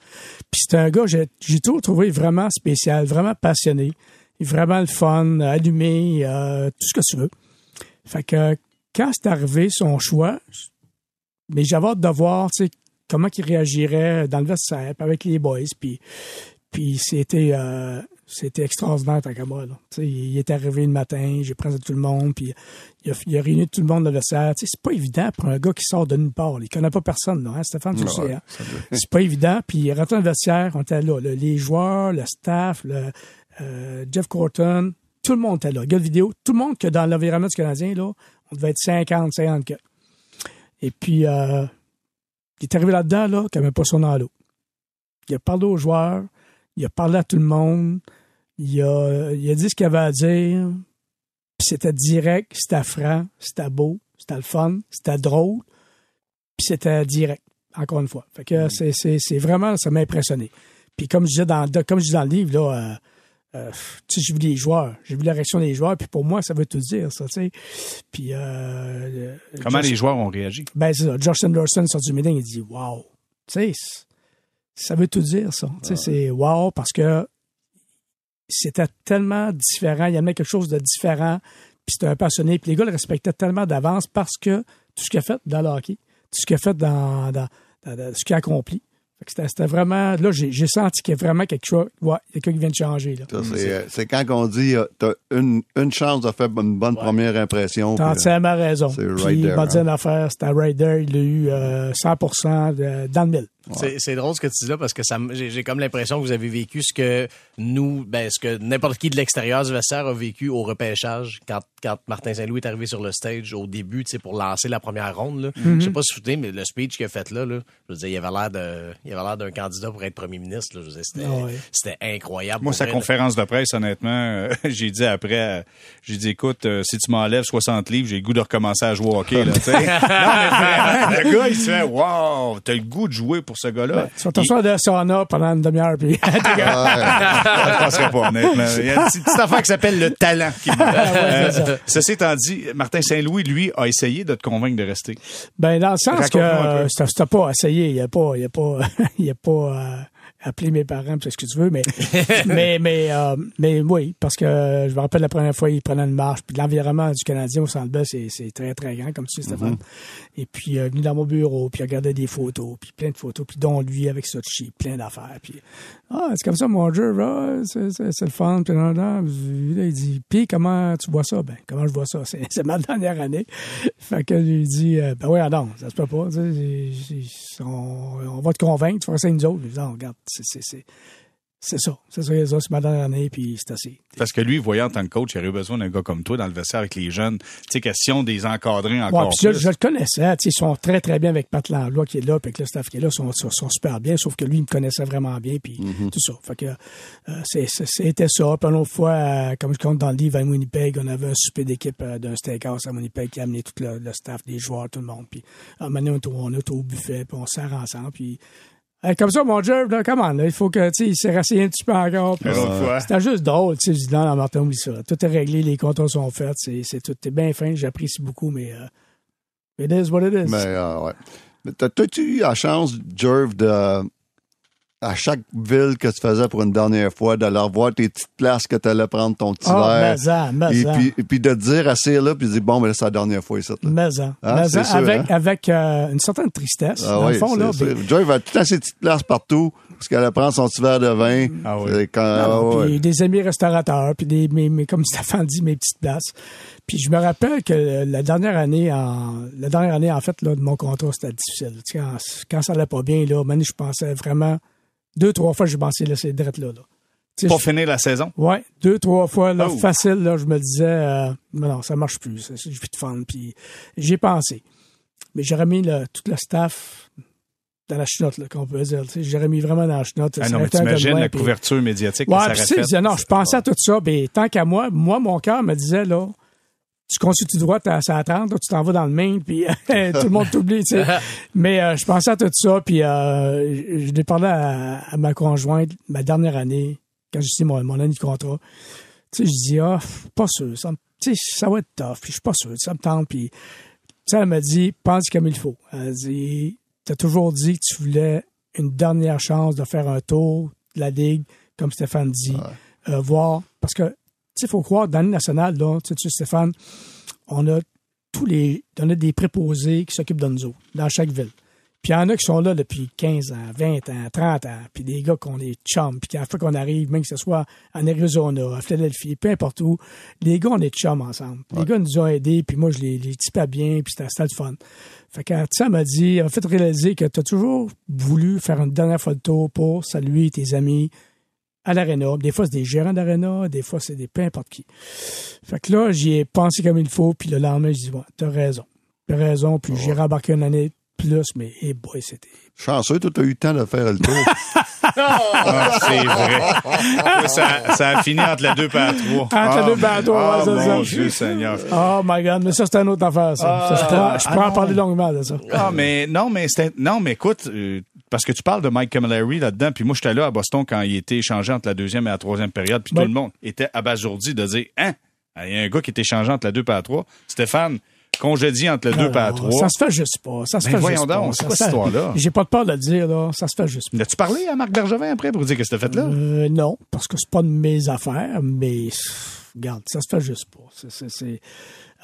[SPEAKER 5] Puis c'était un gars, j'ai, j'ai toujours trouvé vraiment spécial, vraiment passionné, vraiment le fun, allumé, euh, tout ce que tu veux. Fait que quand c'est arrivé son choix, mais j'avais hâte de voir, tu sais, comment il réagirait dans le vestiaire, avec les boys, puis puis c'était euh, c'était extraordinaire tant qu'à moi. Là. Il est arrivé le matin, j'ai présenté tout le monde, puis il a, il a réuni tout le monde dans le sais, c'est pas évident pour un gars qui sort de nulle part. Il connaît pas personne, là, hein, Stéphane, tu le sais. Hein? C'est pas évident. Puis il est rentré dans le vestiaire, on était là. là, les joueurs, le staff, le, euh, Jeff Corton, tout le monde était là. Gars de vidéo, tout le monde que dans l'environnement du Canadien, là, on devait être 50, 50 que. Et puis, euh, il est arrivé là-dedans, là, comme un poisson dans l'eau. Il a parlé aux joueurs, il a parlé à tout le monde, il a, il a dit ce qu'il avait à dire, puis c'était direct, c'était franc, c'était beau, c'était le fun, c'était drôle, puis c'était direct, encore une fois. Fait que c'est, c'est, c'est vraiment, ça m'a impressionné. Puis comme je disais dans, comme je dis dans le livre, là, euh, tu sais, j'ai vu les joueurs, j'ai vu la réaction des joueurs, puis pour moi, ça veut tout dire, ça, tu sais. Puis, euh,
[SPEAKER 1] Comment
[SPEAKER 5] Josh-
[SPEAKER 1] les joueurs ont réagi?
[SPEAKER 5] Ben, c'est ça. Josh Anderson sort du meeting, il dit, wow. Tu sais, ça veut tout dire, ça. Tu sais, c'est wow parce que c'était tellement différent. Il y avait quelque chose de différent. Puis c'était un passionné. Puis les gars le respectaient tellement d'avance parce que tout ce qu'il a fait dans le hockey, tout ce qu'il a fait dans, dans- dans- dans ce qu'il a accompli. C'était c'était vraiment. Là, j'ai senti qu'il y a vraiment quelque chose. Ouais, quelqu'un qui vient de changer. Là.
[SPEAKER 2] Ça, c'est, euh, c'est quand on dit euh, t'as une, une chance de faire une bonne première impression.
[SPEAKER 5] T'as
[SPEAKER 2] puis, euh,
[SPEAKER 5] entièrement raison.
[SPEAKER 2] c'est
[SPEAKER 5] Puis
[SPEAKER 2] right
[SPEAKER 5] il m'a dit
[SPEAKER 2] hein.
[SPEAKER 5] une affaire, c'était right there. Il a eu euh, 100 de- dans le mille.
[SPEAKER 3] C'est, c'est drôle ce que tu dis là parce que j'ai, comme l'impression que vous avez vécu ce que nous, ben, ce que n'importe qui de l'extérieur du vestiaire a vécu au repêchage quand, quand Martin Saint-Louis est arrivé sur le stage au début, tu sais, pour lancer la première ronde. Là. Je sais pas si vous souvenez, mais le speech qu'il a fait là, là je veux dire, il avait l'air de, il avait l'air d'un candidat pour être premier ministre. Là. Je c'était,
[SPEAKER 5] Ah ouais.
[SPEAKER 3] incroyable.
[SPEAKER 1] Moi, sa
[SPEAKER 3] vrai, là.
[SPEAKER 1] conférence de presse, honnêtement, euh, *laughs* j'ai dit après, euh, j'ai dit, écoute, euh, si tu m'enlèves 60 livres, j'ai le goût de recommencer à jouer au hockey. Là, *laughs* non, mais vraiment, le gars, il se fait, wow, t'as le goût de jouer pour ce gars-là.
[SPEAKER 5] Tu vas t'asseoir sauna pendant une demi-heure, puis *laughs*
[SPEAKER 1] Je penserais pas, honnêtement. Il y a une petite, petite affaire qui s'appelle le talent. qui *laughs* manque. Euh, ceci étant dit, Martin Saint-Louis, lui, a essayé de te convaire de rester.
[SPEAKER 5] Ben, dans le sens que
[SPEAKER 1] peu.
[SPEAKER 5] euh, c'était pas essayé, il a pas, il a pas, *laughs* il a pas appelé mes parents, c'est ce que tu veux, mais, *laughs* mais, mais, euh, mais oui, parce que euh, je me rappelle la première fois, il prenait une marche, puis l'environnement du Canadien au Centre Bell, c'est, c'est très, très grand, comme tu sais, Stéphane. Et puis, euh, venu dans mon bureau, puis il regardait des photos, puis plein de photos, puis dont lui avec Sochi, plein d'affaires, puis ah, c'est comme ça mon jeu, ah, c'est, le fun, puis là, il dit, puis comment tu vois ça? Ben, comment je vois ça? C'est, *laughs* ma dernière année. Fait que lui dit, euh, ben oui, non, ça se peut pas. on, on va te convaincre, tu feras ça nous autres. Non, regarde, c'est, c'est, ça. C'est ça, c'est ma dernière année, puis c'est assez.
[SPEAKER 1] Parce que lui, voyant en tant que coach, il aurait eu besoin d'un gars comme toi dans le vestiaire avec les jeunes. Tu sais, question des encadrer encore
[SPEAKER 5] Ouais, puis je,
[SPEAKER 1] plus.
[SPEAKER 5] je le connaissais, tu sais, ils sont très, très bien avec Pat Langlois qui est là, puis avec le staff qui est là, ils sont, super bien, sauf que lui, il me connaissait vraiment bien, puis tout ça. Fait que euh, c'était ça. Puis une autre fois, euh, comme je compte dans le livre à Winnipeg, on avait un souper d'équipe euh, d'un steakhouse à Winnipeg qui a amené tout le, le staff, des joueurs, tout le monde. Puis à un moment donné, on était au- buffet, puis on sert ensemble, puis comme ça, mon Jerv, là, comment, là, il faut que, tu sais, il s'est rassis un petit peu encore.
[SPEAKER 1] fois.
[SPEAKER 5] C'était juste drôle, tu sais, non, non, Martin, oublie ça. Tout est réglé, les contrats sont faits, c'est, tout, t'es bien fin, j'apprécie beaucoup, mais, euh, it is what it is.
[SPEAKER 2] Mais, euh, ouais. T'as-tu eu la chance, Jerv, de, à chaque ville que tu faisais pour une dernière fois, d'aller revoir tes petites places que tu allais prendre ton petit
[SPEAKER 5] Ah,
[SPEAKER 2] verre?
[SPEAKER 5] mais en, mais
[SPEAKER 2] et, puis, et puis de te dire assez là, puis de dire, bon, mais là, c'est la dernière fois ici. Là.
[SPEAKER 5] Mais en.
[SPEAKER 2] Ah,
[SPEAKER 5] Mais
[SPEAKER 2] c'est
[SPEAKER 5] en,
[SPEAKER 2] sûr,
[SPEAKER 5] avec,
[SPEAKER 2] hein?
[SPEAKER 5] avec euh, une certaine tristesse.
[SPEAKER 2] Ah
[SPEAKER 5] dans
[SPEAKER 2] oui,
[SPEAKER 5] le fond, là, ben,
[SPEAKER 2] c'est- Jerv a tout à ses petites places partout, parce qu'elle allait prendre son petit verre de vin.
[SPEAKER 1] Ah oui.
[SPEAKER 2] Quand, ah ouais.
[SPEAKER 5] puis des amis restaurateurs, puis des, mes, mes- comme *laughs* Stéphane dit, mes petites places. Puis je me rappelle que la dernière année, en, la dernière année, en fait, là, de mon contrat, c'était difficile. Tu sais, quand, quand ça allait pas bien, là, maintenant, je pensais vraiment, deux, trois fois, je pensais laisser drette là, là.
[SPEAKER 1] Pour
[SPEAKER 5] je-
[SPEAKER 1] finir la saison?
[SPEAKER 5] Ouais, deux, trois fois, là,
[SPEAKER 1] Oh.
[SPEAKER 5] facile, là, je me disais, euh, mais non, ça marche plus, ça, je vais te fendre, puis j'y ai pensé. Mais j'aurais mis tout le staff dans la chenotte, là, qu'on peut dire, j'aurais mis vraiment dans la chenotte.
[SPEAKER 1] Ah non, mais t'imagines la couverture médiatique que
[SPEAKER 5] Ouais,
[SPEAKER 1] ça
[SPEAKER 5] disais, non, je pensais à tout ça, mais tant qu'à moi, moi, mon cœur me disait, là, tu consultes droite à 130, là, tu t'en vas dans le Maine, puis *laughs* tout le monde t'oublie, tu sais. *laughs* Mais euh, je pensais à tout ça, puis euh, je parlé à, à ma conjointe ma dernière année, quand j'ai signé mon, mon année de contrat. Tu sais, je dis, ah, pas sûr, ça, me- tu sais, ça va être tough, puis je suis pas sûr, ça me tente, puis tu sais, elle m'a dit, pense comme il faut. Elle dit, t'as toujours dit que tu voulais une dernière chance de faire un tour de la Ligue, comme Stéphane dit, euh, voir, parce que, il faut croire, dans l'année nationale, là, tu sais, tu sais, Stéphane, on a tous les, on a des préposés qui s'occupent de nous autres, dans chaque ville. Puis il y en a qui sont là depuis 15 ans, 20 ans, 30 ans, puis des gars qu'on est chums, puis qu'à la fois qu'on arrive, même que ce soit en Arizona, à Philadelphie, peu importe où, les gars, on est chums ensemble. Les gars nous ont aidés, puis moi, je les, les typais bien, puis c'était le fun. Fait que, elle m'a dit, elle m'a fait réaliser que tu as toujours voulu faire une dernière fois de tour pour saluer tes amis à l'aréna. Des fois, c'est des gérants d'aréna, des fois, c'est des peu importe qui. Fait que là, j'y ai pensé comme il faut, puis le lendemain, je dis, ouais, t'as raison. T'as raison, puis j'ai rembarqué une année plus, mais, hey boy, c'était.
[SPEAKER 2] Chanceux, toi, t'as eu le temps de faire le tour. *laughs*
[SPEAKER 1] Ah, c'est vrai. ça, ça a fini entre la 2 et la 3.
[SPEAKER 5] Entre la deux la trois,
[SPEAKER 1] Ah,
[SPEAKER 5] ouais, c'est
[SPEAKER 1] mon. Dieu Seigneur.
[SPEAKER 5] Oh my God, mais ça, c'est une autre affaire, ça. Ça, je pourrais en parler longuement de ça.
[SPEAKER 1] Ah, mais non, mais. Non, mais écoute, euh, parce que tu parles de Mike Camilleri là-dedans, puis moi j'étais là à Boston quand il était échangé entre la deuxième et la troisième période, puis
[SPEAKER 5] Ouais.
[SPEAKER 1] tout le monde était abasourdi de dire hein, il y a un gars qui est échangé entre la deux et la trois. Stéphane, congédié entre la deux et la
[SPEAKER 5] Alors,
[SPEAKER 1] trois.
[SPEAKER 5] Ça se fait juste pas. Ça se
[SPEAKER 1] Ben
[SPEAKER 5] fait
[SPEAKER 1] voyons
[SPEAKER 5] juste
[SPEAKER 1] donc,
[SPEAKER 5] pas.
[SPEAKER 1] c'est quoi cette histoire-là?
[SPEAKER 5] J'ai pas de peur de le dire, là. Ça se fait juste pas.
[SPEAKER 1] As-tu parlé à Marc Bergevin après pour dire que c'était fait là?
[SPEAKER 5] Euh, non, parce que c'est pas de mes affaires, mais regarde, ça se fait juste pas. C'est-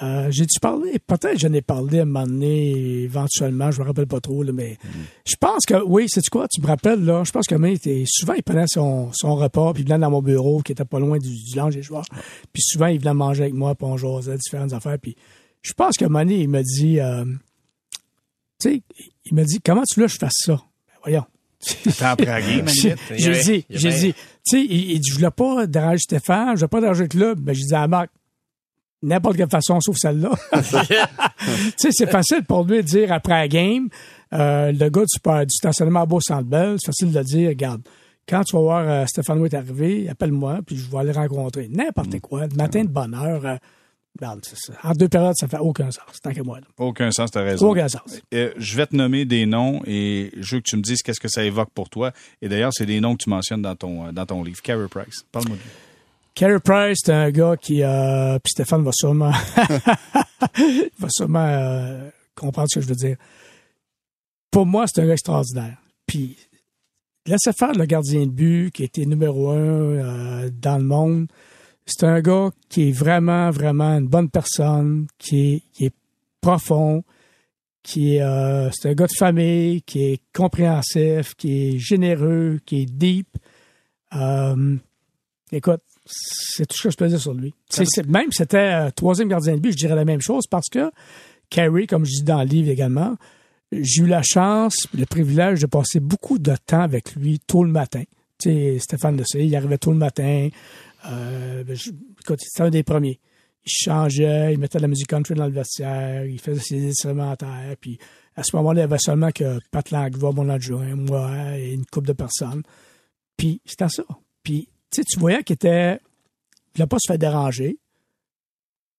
[SPEAKER 5] euh, J'ai-tu parlé? Peut-être j'en ai parlé à un moment donné, éventuellement, je me rappelle pas trop, là, mais je pense que, oui, c'est quoi, tu me rappelles, là, je pense que mais, souvent, il prenait son, son repas, puis il venait dans mon bureau, qui était pas loin du, du lounge des joueurs, puis souvent, il venait manger avec moi, puis on jasait différentes affaires, puis je pense moment donné, il m'a dit, euh, tu sais, il m'a dit, comment tu veux que je fasse ça? Ben, voyons.
[SPEAKER 1] En pragué,
[SPEAKER 5] J'ai dit, j'ai dit, tu sais, il, il dit, je voulais pas déranger Stéphane, je voulais pas déranger le club. Ben, j'ai dit à Marc, n'importe quelle façon sauf celle-là. *laughs* tu sais, c'est facile pour lui de dire après la game, euh, le gars du, du stationnement à Beau-Centre-Belle, c'est facile de dire, regarde, quand tu vas voir euh, Stéphane est arrivé, appelle-moi, puis je vais aller rencontrer. N'importe quoi, de matin de bonne heure. euh, regarde. En deux périodes, ça fait aucun sens, tant que moi. là.
[SPEAKER 1] Aucun sens, t'as raison.
[SPEAKER 5] Aucun sens.
[SPEAKER 1] Euh, je vais te nommer des noms et je veux que tu me dises qu'est-ce que ça évoque pour toi. Et d'ailleurs, c'est des noms que tu mentionnes dans ton, euh, dans ton livre. Carey Price, parle-moi de lui.
[SPEAKER 5] Carey Price, c'est un gars qui, euh, puis Stéphane va sûrement, il *laughs* va sûrement euh, comprendre ce que je veux dire. Pour moi, c'est un gars extraordinaire. Puis, laissez faire le gardien de but qui était numéro un euh, dans le monde. C'est un gars qui est vraiment, vraiment une bonne personne, qui est, qui est profond, qui est, euh, c'est un gars de famille, qui est compréhensif, qui est généreux, qui est deep. Euh, écoute, c'est tout ce que je peux dire sur lui. C'est, c'est- même si c'était euh, troisième gardien de but, je dirais la même chose parce que Carey, comme je dis dans le livre également, j'ai eu la chance, le privilège de passer beaucoup de temps avec lui tôt le matin. Tu sais, Stéphane le sait, il arrivait tôt le matin. Euh, ben, je- écoute, c'était un des premiers. Il changeait, il mettait de la musique country dans le vestiaire, il faisait ses terre, puis à ce moment-là, il y avait seulement que Pat Langlois, mon adjoint, moi et une couple de personnes. Puis c'était ça. Puis, tu voyais qu'il était... Il voulait pas se faire déranger.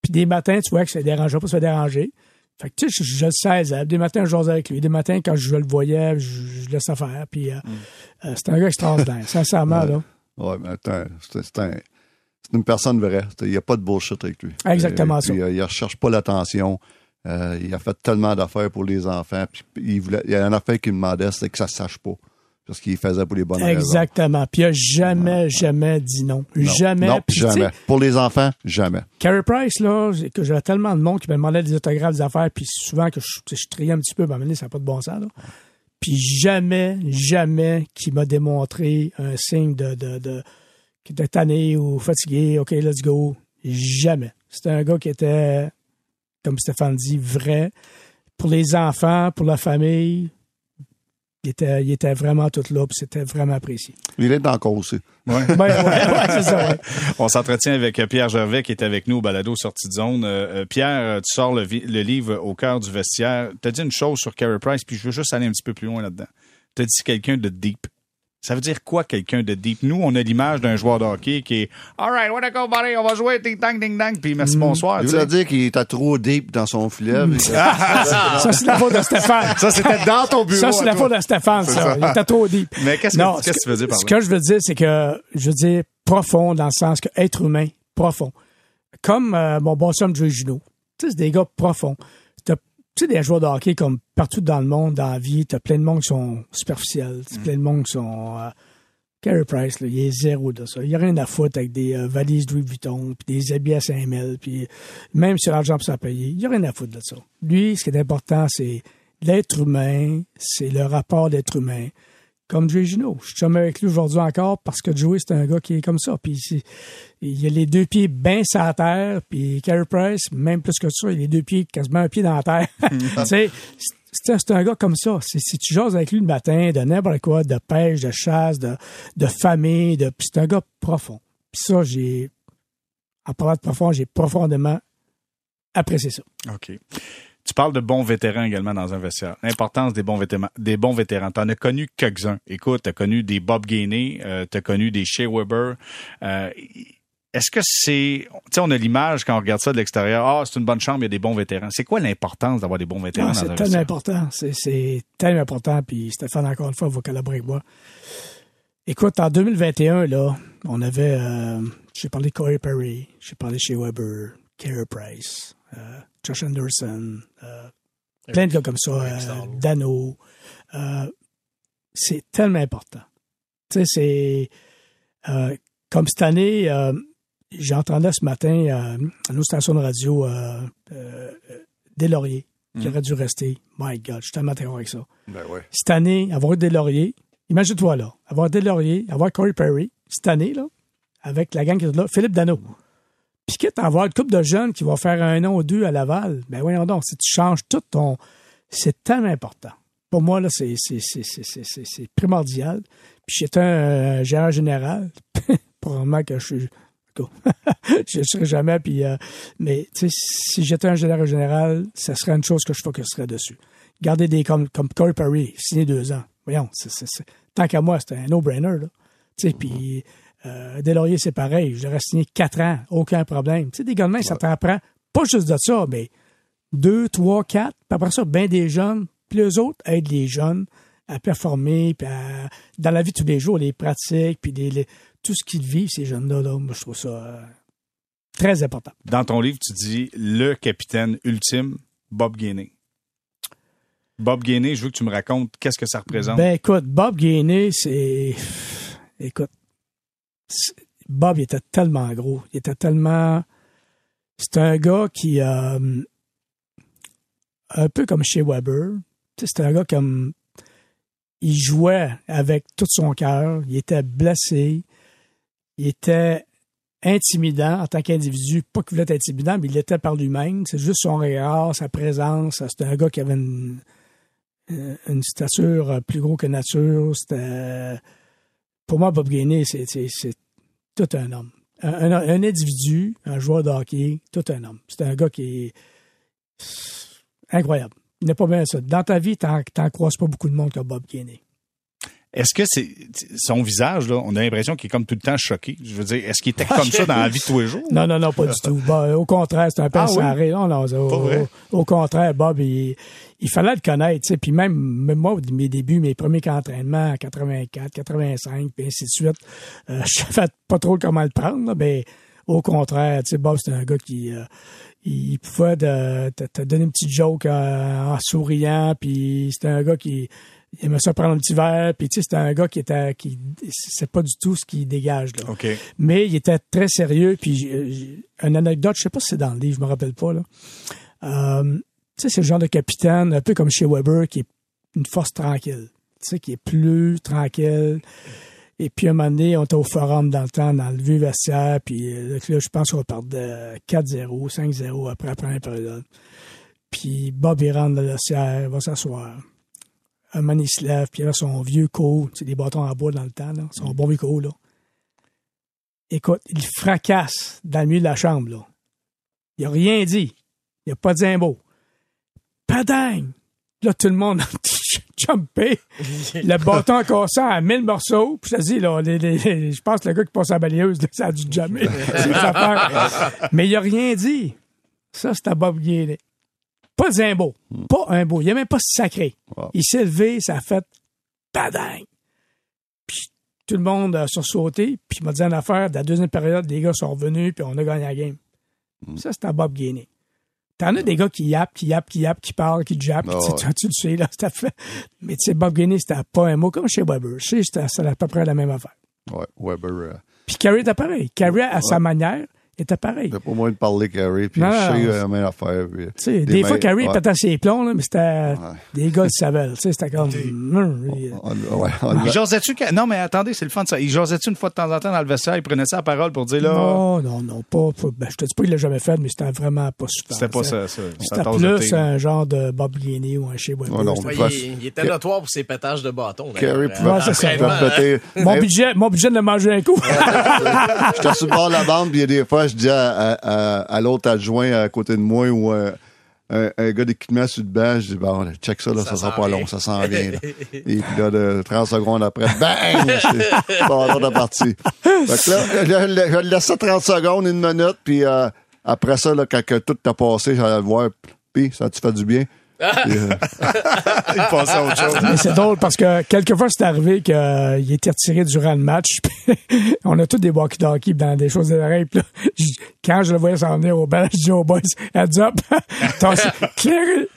[SPEAKER 5] Puis des matins, tu voyais que ça ne dérangeait pas se faire déranger. Fait que, tu sais, je, je le sais, des matins, je jasais avec lui. Des matins, quand je le voyais, je, je laissais faire. Puis, euh, euh, c'était un gars extraordinaire, sincèrement, là.
[SPEAKER 2] Ouais, mais attends, c'est un- c'est une personne vraie. Il n'y a pas de bullshit avec lui.
[SPEAKER 5] Exactement
[SPEAKER 2] Et
[SPEAKER 5] ça.
[SPEAKER 2] puis, euh, il ne recherche pas l'attention. Euh, il a fait tellement d'affaires pour les enfants. Puis il, voulait, il y a une affaire qu'il me demandait, c'est que ça ne sache pas. Parce qu'il faisait pour les bonnes raisons.
[SPEAKER 5] Exactement. Puis il a jamais, jamais dit non.
[SPEAKER 2] Non.
[SPEAKER 5] Jamais.
[SPEAKER 2] Non,
[SPEAKER 5] Puis,
[SPEAKER 2] jamais. Pour les enfants, jamais.
[SPEAKER 5] Carey Price, là, que j'avais tellement de monde qui me demandait des autographes, des affaires, puis souvent que je, je triais un petit peu, ben, ça n'a pas de bon sens, là. Puis jamais, jamais qui m'a démontré un signe de, de, de qui était tanné ou fatigué, OK, let's go. Jamais. C'était un gars qui était, comme Stéphane dit, vrai. Pour les enfants, pour la famille, il était, il était vraiment tout là, puis c'était vraiment apprécié.
[SPEAKER 2] Il est encore aussi.
[SPEAKER 1] Ouais.
[SPEAKER 5] Ben, ouais, ouais, c'est ça, ouais. *laughs*
[SPEAKER 1] On s'entretient avec Pierre Gervais qui est avec nous au balado sortie de zone. Euh, euh, Pierre, tu sors le livre au cœur du vestiaire. Tu as dit une chose sur Carey Price, puis je veux juste aller un petit peu plus loin là-dedans. Tu as dit quelqu'un de deep. Ça veut dire quoi quelqu'un de deep? Nous, on a l'image d'un joueur de hockey qui est All right, wanna go, buddy, on va jouer, ding dang, ding dang, puis merci, bonsoir.
[SPEAKER 2] Il
[SPEAKER 1] tu
[SPEAKER 2] voulait dire qu'il était trop deep dans son filet. mais- *laughs*
[SPEAKER 5] Ça, c'est la faute de Stéphane.
[SPEAKER 1] Ça, c'était dans ton bureau.
[SPEAKER 5] Ça, c'est la faute de Stéphane, ça. Il était trop deep.
[SPEAKER 1] Mais qu'est-ce que, tu veux dire par
[SPEAKER 5] Ce
[SPEAKER 1] là?
[SPEAKER 5] que je veux dire, c'est que, je veux dire, profond dans le sens que être humain, profond. Comme euh, mon bon Joey Junot. Tu sais, c'est des gars profonds. Tu sais, des joueurs de hockey comme partout dans le monde, dans la vie, t'as plein de monde qui sont superficiels. T'as plein de monde qui sont... Euh, Carey Price, là, il est zéro de ça. Il n'y a rien à foutre avec des euh, valises Louis Vuitton, puis des habits à 5000, puis même sur l'argent pour ça payer. Il n'y a rien à foutre de ça. Lui, ce qui est important, c'est l'être humain, c'est le rapport d'être humain. Comme Joey Gino. Je suis chum avec lui aujourd'hui encore parce que Joey, c'est un gars qui est comme ça. Puis il a les deux pieds bien sur la terre. Puis Carey Price, même plus que ça, il a les deux pieds, quasiment un pied dans la terre. *laughs* tu sais, c'est un gars comme ça. Si tu jases avec lui le matin, de n'importe quoi, de pêche, de chasse, de, de famille, de, c'est un gars profond. Puis ça, j'ai, en parlant de profond, j'ai profondément apprécié ça.
[SPEAKER 1] OK. Tu parles de bons vétérans également dans un vestiaire. L'importance des bons vétérans. Des bons vétérans. T'en as connu quelques-uns. Écoute, t'as connu des Bob Gainey, euh, t'as connu des Shea Weber. Euh, est-ce que c'est, tu sais, on a l'image quand on regarde ça de l'extérieur. Ah, c'est une bonne chambre, il y a des bons vétérans. C'est quoi l'importance d'avoir des bons vétérans dans un
[SPEAKER 5] c'est tellement
[SPEAKER 1] vestiaire?
[SPEAKER 5] important. C'est- tellement important. Puis Stéphane, encore une fois, va collaborer avec moi. Écoute, en 2021, là, on avait, euh, j'ai parlé de Corey Perry, j'ai parlé chez Weber, Carey Price, Josh Anderson, euh, plein de gars comme ça, euh. Dano. Euh, c'est tellement important. Tu sais, c'est euh, comme cette année, euh, j'entendais ce matin euh, à nos stations de radio euh, euh, des lauriers qui auraient dû rester. My God, je suis tellement d'accord avec ça.
[SPEAKER 2] Ben ouais.
[SPEAKER 5] Cette année, avoir des lauriers, imagine-toi là, avoir des lauriers, avoir Corey Perry, cette année, là, avec la gang qui est là, Philippe Dano. Puis quitte à avoir une couple de jeunes qui vont faire un an ou deux à Laval, ben voyons donc, si tu changes tout ton... C'est tellement important. Pour moi, là, c'est, primordial. Puis j'étais un euh, gérant général. *laughs* Probablement que je suis... *laughs* je ne serai jamais, puis... euh, mais, tu sais, si j'étais un gérant général, ça serait une chose que je focuserais dessus. Garder des comme, comme Corey Perry, signé deux ans. Voyons, tant qu'à moi, c'était un no-brainer, là. Tu sais, puis... Euh, Deslauriers, c'est pareil. J'aurais signé quatre ans, aucun problème. Tu sais, des gars de main, ça t'apprend pas juste de ça, mais deux, trois, quatre. Puis après ça, bien des jeunes. Puis les autres aident les jeunes à performer, puis à- dans la vie de tous les jours, les pratiques, puis les, les- tout ce qu'ils vivent, ces jeunes-là, là, moi, je trouve ça euh, très important.
[SPEAKER 1] Dans ton livre, tu dis le capitaine ultime, Bob Gainey. Bob Gainey, je veux que tu me racontes qu'est-ce que ça représente.
[SPEAKER 5] Ben écoute, Bob Gainey, c'est. Écoute. Bob, il était tellement gros. Il était tellement. C'est un gars qui. euh, un peu comme chez Weber. C'était un gars comme. Il jouait avec tout son cœur. Il était blessé. Il était intimidant en tant qu'individu. Pas qu'il voulait être intimidant, mais il l'était par lui-même. C'est juste son regard, sa présence. C'était un gars qui avait une euh, une stature euh, plus gros que nature. C'était pour moi Bob Gainey, c'est tout un homme. Un, individu, un joueur de hockey, tout un homme. C'est un gars qui est incroyable. Il n'est pas bien ça. Dans ta vie, t'en t'en croises pas beaucoup de monde comme Bob Gainey.
[SPEAKER 1] Est-ce que c'est son visage, là, on a l'impression qu'il est comme tout le temps choqué? Je veux dire, est-ce qu'il était comme ça dans la vie de tous les jours?
[SPEAKER 5] Non, non, non, pas du *laughs* tout. Bah, au contraire, c'est un peu
[SPEAKER 1] Ah oui?
[SPEAKER 5] Non, non, au, au contraire, Bob, il, il fallait le connaître. tu sais. Puis même, même moi, mes débuts, mes premiers entraînements en 84, 85, puis ainsi de suite, euh, *laughs* je savais pas trop comment le prendre. là, mais au contraire, tu sais, Bob, c'était un gars qui... euh, il pouvait te, te donner une petite joke euh, en souriant, puis c'était un gars qui il aimait ça prendre un petit verre, puis tu sais, c'était un gars qui était... qui C'est pas du tout ce qu'il dégage, là mais il était très sérieux. Puis j'ai- une anecdote, je sais pas si c'est dans le livre, je me rappelle pas là. Euh, tu sais, c'est le genre de capitaine, un peu comme chez Weber, qui est une force tranquille. Tu sais, qui est plus tranquille. Et puis, un moment donné, on était au forum dans le temps, dans le vieux vestiaire, puis euh, là, je pense qu'on perdait 4-0, 5-0 après la première période. Puis Bob, il rentre dans le vestiaire, il va s'asseoir. Un moment, il se lève, puis il a son vieux co, sais, des bâtons en bois dans le temps, là, son bon vieux co, là. Écoute, il fracasse dans le milieu de la chambre, là. Il a rien dit. Il a pas dit un mot. Padang! Là, tout le monde a *laughs* jumpé. Le *laughs* bâton cassé à mille morceaux. Puis je te dis, là, les- les- les- je pense que le gars qui passe à la balayeuse, ça a dû jammer. *laughs* C'est. Mais il a rien dit. Ça, c'était Bob Gainey. Pas un mot. Pas un mot. Il a même pas sacré.
[SPEAKER 2] Wow.
[SPEAKER 5] Il s'est levé, ça a fait padang. Puis tout le monde a sursauté. Puis il m'a dit une affaire. De la deuxième période, les gars sont revenus, puis on a gagné la game. Ça, c'était Bob Gainey. T'en as des gars qui yappent, qui yappent, qui yappent, qui parlent, qui jappent.
[SPEAKER 2] Ah
[SPEAKER 5] tu, tu- tu le sais, là, *laughs* c'était fait. Mais tu sais, Bob Gainey, c'était pas un mot comme chez Weber. Sais, c'était à peu près la même affaire.
[SPEAKER 2] Ouais, Weber. euh,
[SPEAKER 5] Puis Carey était pareil. Carey, à sa manière, était pareil.
[SPEAKER 2] T'as pas moyen de parler Carey, puis
[SPEAKER 5] Non,
[SPEAKER 2] je sais
[SPEAKER 5] non.
[SPEAKER 2] la même affaire. puis-
[SPEAKER 5] Tu sais, des, fois,
[SPEAKER 2] mains-
[SPEAKER 5] Carey
[SPEAKER 2] ouais.
[SPEAKER 5] pétait ses plombs, là, mais c'était
[SPEAKER 2] Ouais.
[SPEAKER 5] des gars le. Tu sais, c'était comme... Hum, il-
[SPEAKER 2] On- ouais, on-
[SPEAKER 1] Il jasait-tu que- Non, mais attendez, c'est le fun de ça. Il jasait-tu une fois de temps en temps dans le vestiaire, il prenait ça à parole pour dire là.
[SPEAKER 5] Non, non, non, pas, pas- ben, je te dis pas qu'il l'a jamais fait, mais c'était vraiment pas super.
[SPEAKER 1] C'était pas ça, ça.
[SPEAKER 5] C'était
[SPEAKER 1] de
[SPEAKER 5] plus un genre de Bob Gainey ou un chez Weber.
[SPEAKER 3] Il, il était notoire pour ses pétages de bâton. D'ailleurs.
[SPEAKER 2] pouvait péter.
[SPEAKER 5] Mon budget, mon budget de manger un coup.
[SPEAKER 2] J'étais sur le bord de la bande, puis il y a des fois, je dis à, à- à- à l'autre adjoint à côté de moi ou euh, un, un gars d'équipement sur le banc, je dis, bon, là, check ça, là, ça,
[SPEAKER 3] Ça
[SPEAKER 2] sera pas long, ça s'en vient. Là. *laughs* Et puis là, de 30 secondes après, bang! *laughs* C'est bon, partie. Fait que là, je, je, je ça 30 secondes, une minute, puis euh, après ça, là, quand que tout t'a passé, j'allais le voir, puis ça tu fait du bien? Euh, *laughs*
[SPEAKER 1] Il passait à autre chose.
[SPEAKER 5] Mais c'est drôle parce que quelquefois, c'est arrivé qu'il était retiré durant le match. *laughs* on a tous des walkie-talkies dans des choses de l'oreille. Quand je le voyais s'en venir au banc, je dis aux boys, heads up,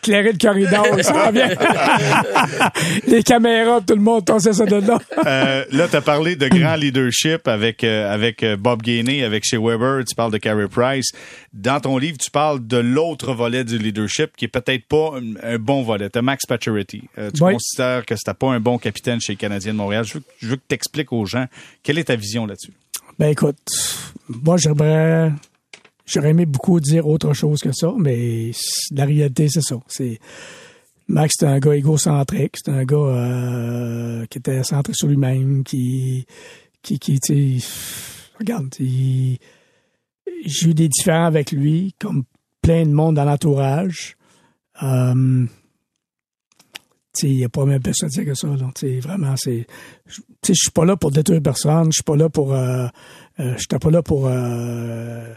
[SPEAKER 5] clairez le corridor, il s'en vient. *laughs* Les caméras, tout le monde, tossait ça de là.
[SPEAKER 1] Euh, là, tu as parlé de grand leadership avec, euh, avec euh, Bob Gainey, avec chez Weber, tu parles de Carey Price. Dans ton livre, tu parles de l'autre volet du leadership qui est peut-être pas un, un bon volet. Tu Max Pacioretty. Euh, tu
[SPEAKER 5] Oui.
[SPEAKER 1] considères que c'était pas un bon capitaine chez les Canadiens de Montréal. Je veux, que- je veux que tu expliques aux gens quelle est ta vision là-dessus.
[SPEAKER 5] Ben écoute, moi j'aimerais j'aurais aimé beaucoup dire autre chose que ça, mais la réalité c'est ça. C'est Max c'était un gars égocentrique, c'était un gars euh, qui était centré sur lui-même, qui qui qui tu sais, regarde, j'ai eu des différends avec lui, comme plein de monde dans l'entourage. Euh, il n'y a pas même à dire que ça. Là. Vraiment, c'est. Je tu sais, je suis pas là pour détruire personne. Je suis pas là pour. Euh, euh, j'étais pas là pour. euh,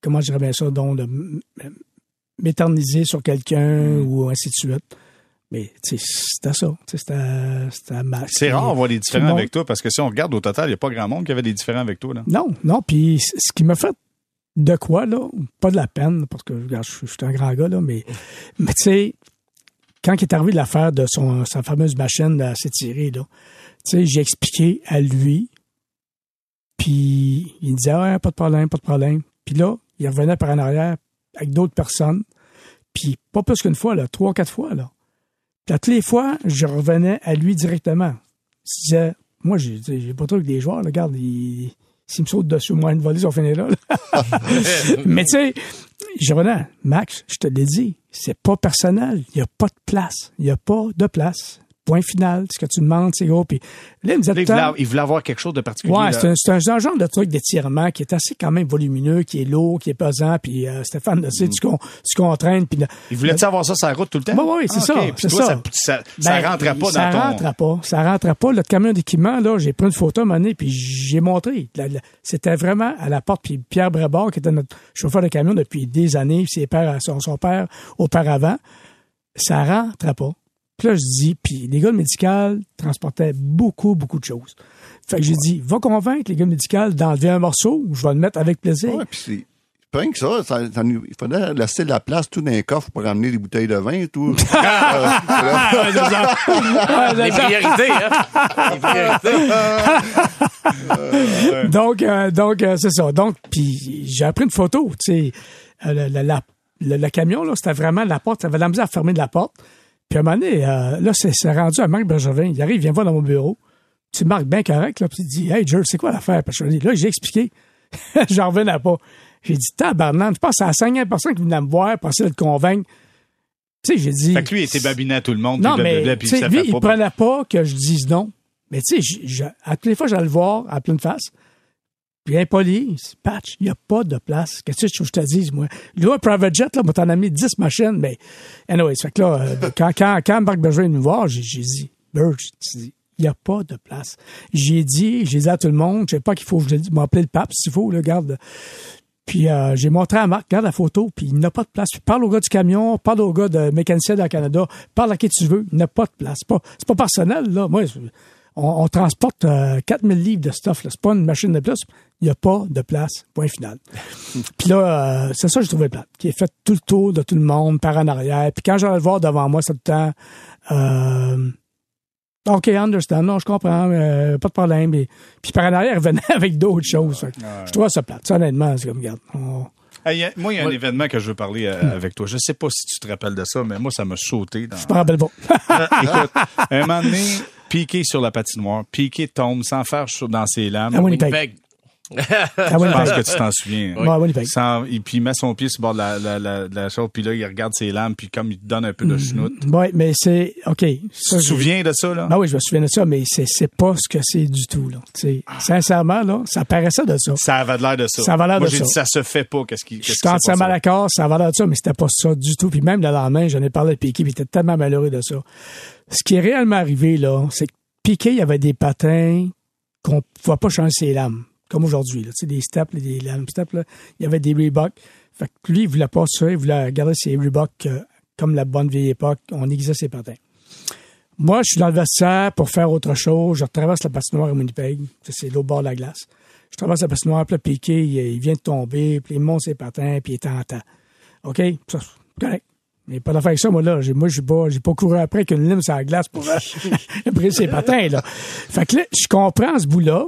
[SPEAKER 5] comment je dirais bien ça? Donc, m'éterniser sur quelqu'un ou ainsi de suite. Mais, c'était ça. C'était, Max.
[SPEAKER 1] C'est rare de voir des différents avec toi parce que si on regarde au total, il n'y a pas grand monde qui avait des différents avec toi. Là.
[SPEAKER 5] Non, non. Puis ce qui m'a fait de quoi, là, pas de la peine, parce que je, suis un grand gars, là, mais, mais tu sais, quand il est arrivé l'affaire de son, sa fameuse machine à s'étirer, là, tu sais, j'ai expliqué à lui, puis il me disait, ouais, pas de problème, pas de problème. Puis là, il revenait par en arrière avec d'autres personnes, puis pas plus qu'une fois, là, trois, quatre fois, là. Puis à toutes les fois, je revenais à lui directement. Je disais, moi, j'ai pas trop avec des joueurs, là, regarde, ils- s'ils me sautent dessus, moi, une volée, ils finis là. là. *laughs* Mais tu sais, revenais, Max, je te l'ai dit, c'est pas personnel. Il n'y a pas de place. Il n'y a pas de place. Point final. Ce que tu demandes, c'est gros. Puis là,
[SPEAKER 1] Là, il, voulait, il voulait avoir quelque chose de particulier.
[SPEAKER 5] Ouais, c'est un, genre- de truc d'étirement qui est assez quand même volumineux, qui est lourd, qui est pesant. Puis euh, Stéphane, tu sais, tu, con- tu contraignes. Puis
[SPEAKER 1] Il voulait-tu avoir ça sur la route tout le temps?
[SPEAKER 5] Ouais, ouais, c'est
[SPEAKER 1] Ah,
[SPEAKER 5] ça, c'est
[SPEAKER 1] toi,
[SPEAKER 5] ça.
[SPEAKER 1] Ça, ça,
[SPEAKER 5] Ben,
[SPEAKER 1] rentrait pas
[SPEAKER 5] ça
[SPEAKER 1] dans ton...
[SPEAKER 5] rentrait pas. Ça rentrait pas. Le camion d'équipement, là, j'ai pris une photo à un moment donné, puis j'ai montré. C'était vraiment à la porte. Puis Pierre Brébord, qui était notre chauffeur de camion depuis des années, ses pères, son, son père auparavant, ça rentrait pas. Puis là, je dis, puis les gars de médical transportaient beaucoup, beaucoup de choses. Fait que j'ai dit, va convaincre les gars de médical d'enlever un morceau, je vais le mettre avec plaisir.
[SPEAKER 2] ouais, puis c'est. Pas rien que ça, ça, il faudrait laisser de la place tout dans les coffres pour ramener des bouteilles de vin et tout. *laughs*
[SPEAKER 6] Les priorités, hein? Les priorités.
[SPEAKER 5] Donc, euh, donc euh, c'est ça. Donc, puis j'ai pris une photo, tu sais, euh, le, le- la- le- le camion, là, c'était vraiment la porte, ça avait la misère à fermer de la porte. Puis à un moment donné, euh, là, c'est rendu à Marc Bergevin. Il arrive, il vient voir dans mon bureau. Tu Marc, bien correct, là, puis il dit, Hey, Jerry, c'est quoi l'affaire? Parce que là, j'ai expliqué. *laughs* J'en revenais pas. J'ai dit, tabarnak, je pense à la cinquième personne qui venait me voir pour essayer de le convaincre. Tu sais, j'ai dit.
[SPEAKER 1] Fait que lui, il était babiné à tout le monde.
[SPEAKER 5] Non,
[SPEAKER 1] puis
[SPEAKER 5] mais
[SPEAKER 1] blablabla, puis ça
[SPEAKER 5] lui, il
[SPEAKER 1] pas-
[SPEAKER 5] prenait pas que je dise non. Mais tu sais, à toutes les fois, j'allais le voir à pleine face. Il dit, Patch, il n'y a pas de place. Qu'est-ce que je te dise, moi? Là, un private jet, là, moi, t'en as mis 10 machines, mais anyways, fait que là, euh, *laughs* quand, quand, quand Marc Berger est venu voir, j'ai j'ai dit, dis, il n'y a pas de place. J'ai dit, j'ai dit à tout le monde, je sais pas qu'il faut, je m'appeler le pape s'il faut, là, garde. Puis euh, j'ai montré à Marc, regarde la photo, puis il n'a pas de place. Puis parle au gars du camion, parle au gars de mécanicien dans le Canada, parle à qui tu veux, il n'a pas de place. C'est pas, c'est pas personnel, là. Moi, on, on transporte euh, 4000 livres de stuff, là. C'est pas une machine de plus. Il n'y a pas de place. Point final. *laughs* puis là, euh, c'est ça que j'ai trouvé plate. Qui est fait tout le tour de tout le monde, par en arrière. Puis quand j'allais le voir devant moi, c'est tout le temps... Euh, OK, understand. Non, je comprends. euh, pas de problème. Et, puis par en arrière, il venait *laughs* avec d'autres choses. Je trouve ça plate. Ça, honnêtement, c'est comme, regarde, on-
[SPEAKER 1] Hey, y a- moi, il y a un événement que je veux parler euh, avec toi. Je sais pas si tu te rappelles de ça, mais moi, ça m'a sauté. Dans...
[SPEAKER 5] je me rappelle pas. *laughs*
[SPEAKER 1] Écoute, un moment donné, Piqué sur la patinoire, Piqué tombe sans faire chaud dans ses lames.
[SPEAKER 5] À Winnipeg.
[SPEAKER 6] Winnipeg.
[SPEAKER 5] À
[SPEAKER 1] Je pense que tu t'en souviens.
[SPEAKER 5] Ouais, à Winnipeg.
[SPEAKER 1] Sans- et puis il met son pied sur le bord de la, la, la, de la chose, puis là, il regarde ses lames, puis comme il te donne un peu de chenoute.
[SPEAKER 5] Oui, mais c'est. OK.
[SPEAKER 1] Tu te
[SPEAKER 5] j'ai-
[SPEAKER 1] souviens de ça, là?
[SPEAKER 5] Ah oui, je me souviens de ça, mais c'est, c'est pas ce que c'est du tout, là. Tu sais, Sincèrement, là, ça paraissait de ça.
[SPEAKER 1] Ça avait l'air de ça.
[SPEAKER 5] Ça avait l'air
[SPEAKER 1] Moi,
[SPEAKER 5] de
[SPEAKER 1] j'ai
[SPEAKER 5] ça.
[SPEAKER 1] dit, ça se fait pas. Qu'est-ce qui,
[SPEAKER 5] Je suis entièrement d'accord, ça avait l'air de ça, mais c'était pas ça du tout. Puis même le lendemain, j'en ai parlé à Piqué, puis il était tellement malheureux de ça. Ce qui est réellement arrivé, là, c'est que Piqué, il y avait des patins qu'on ne pouvait pas changer ses lames, comme aujourd'hui. Tu sais, des steps, des lames steps, il y avait des Reebok. Fait que lui, il voulait pas ça, il voulait garder ses Reebok euh, comme la bonne vieille époque. On aiguisait ses patins. Moi, je suis dans le vestiaire pour faire autre chose. Je traverse la patinoire à Winnipeg. C'est l'autre bord de la glace. Je traverse la patinoire, puis là, Piqué, il, il vient de tomber, puis il monte ses patins, puis il est en temps. OK? Ça, correct. Mais pas d'affaire avec ça, moi, là. Moi, j'ai pas, j'ai pas couru après avec une lime sur la glace pour euh, *laughs* briser ses patins, là. Fait que là, je comprends ce bout-là.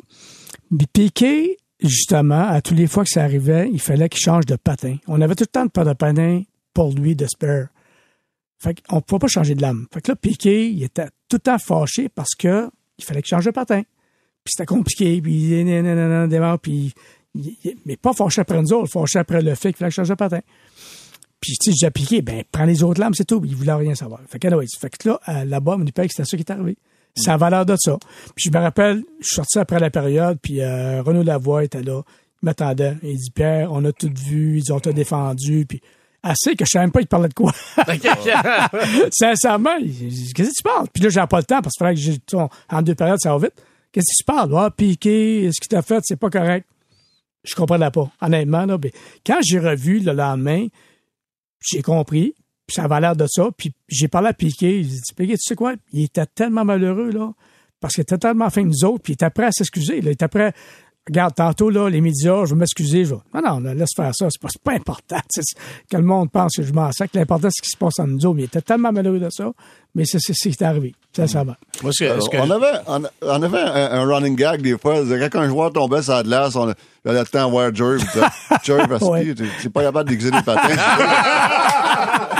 [SPEAKER 5] Piqué, justement, à tous les fois que ça arrivait, il fallait qu'il change de patin. On avait tout le temps de paire de patins pour lui de spare. Fait qu'on pouvait pas changer de lame. Fait que là, Piqué, il était tout le temps fâché parce que il fallait qu'il change de patin. Puis c'était compliqué, puis il démarre, puis mais pas fâché après nous autres, fâché après le fait qu'il fallait qu'il change de patin. Puis, tu sais, j'ai appliqué, ben, prends les autres lames, c'est tout. Il voulait rien savoir. Fait que, anyways, fait que là, là-bas, à Winnipeg, c'était ça qui est arrivé. Ça avait l'air de ça. Puis, je me rappelle, je suis sorti après la période, puis euh, Renaud Lavoie était là. Il m'attendait. Il dit, Pierre, on a tout vu, ils ont tout défendu, puis assez que je savais même pas, il parlait de quoi. *laughs* *laughs* Sincèrement, qu'est-ce que tu parles? Puis là, j'ai pas le temps, parce qu'il fallait que j'ai, en deux périodes, ça va vite. Qu'est-ce que tu parles? Ah, piqué, ce que tu as fait, c'est pas correct. Je comprenais pas, honnêtement. Là, mais quand j'ai revu le lendemain, j'ai compris, puis ça avait l'air de ça, puis j'ai parlé à Piqué, j'ai dit, Piqué, tu sais quoi, il était tellement malheureux, là, parce qu'il était tellement fin que nous autres, puis il était prêt à s'excuser, là, il était prêt, regarde, tantôt, là, les médias, je vais m'excuser, je vais, non, non, là, laisse faire ça, c'est pas, c'est pas important, *laughs* que le monde pense que je m'en l'important, c'est ce qui se passe en nous autres, mais il était tellement malheureux de ça, mais c'est c'est ce qui est arrivé, sincèrement.
[SPEAKER 3] Moi, ce que,
[SPEAKER 2] Alors,
[SPEAKER 3] ce que
[SPEAKER 2] on, avait, on, on avait un, un running gag des fois. Quand un joueur tombait sur la glace, on le temps à voir Jerv. *laughs* Jerv, parce que t'es pas capable d'exiler les patins. *laughs*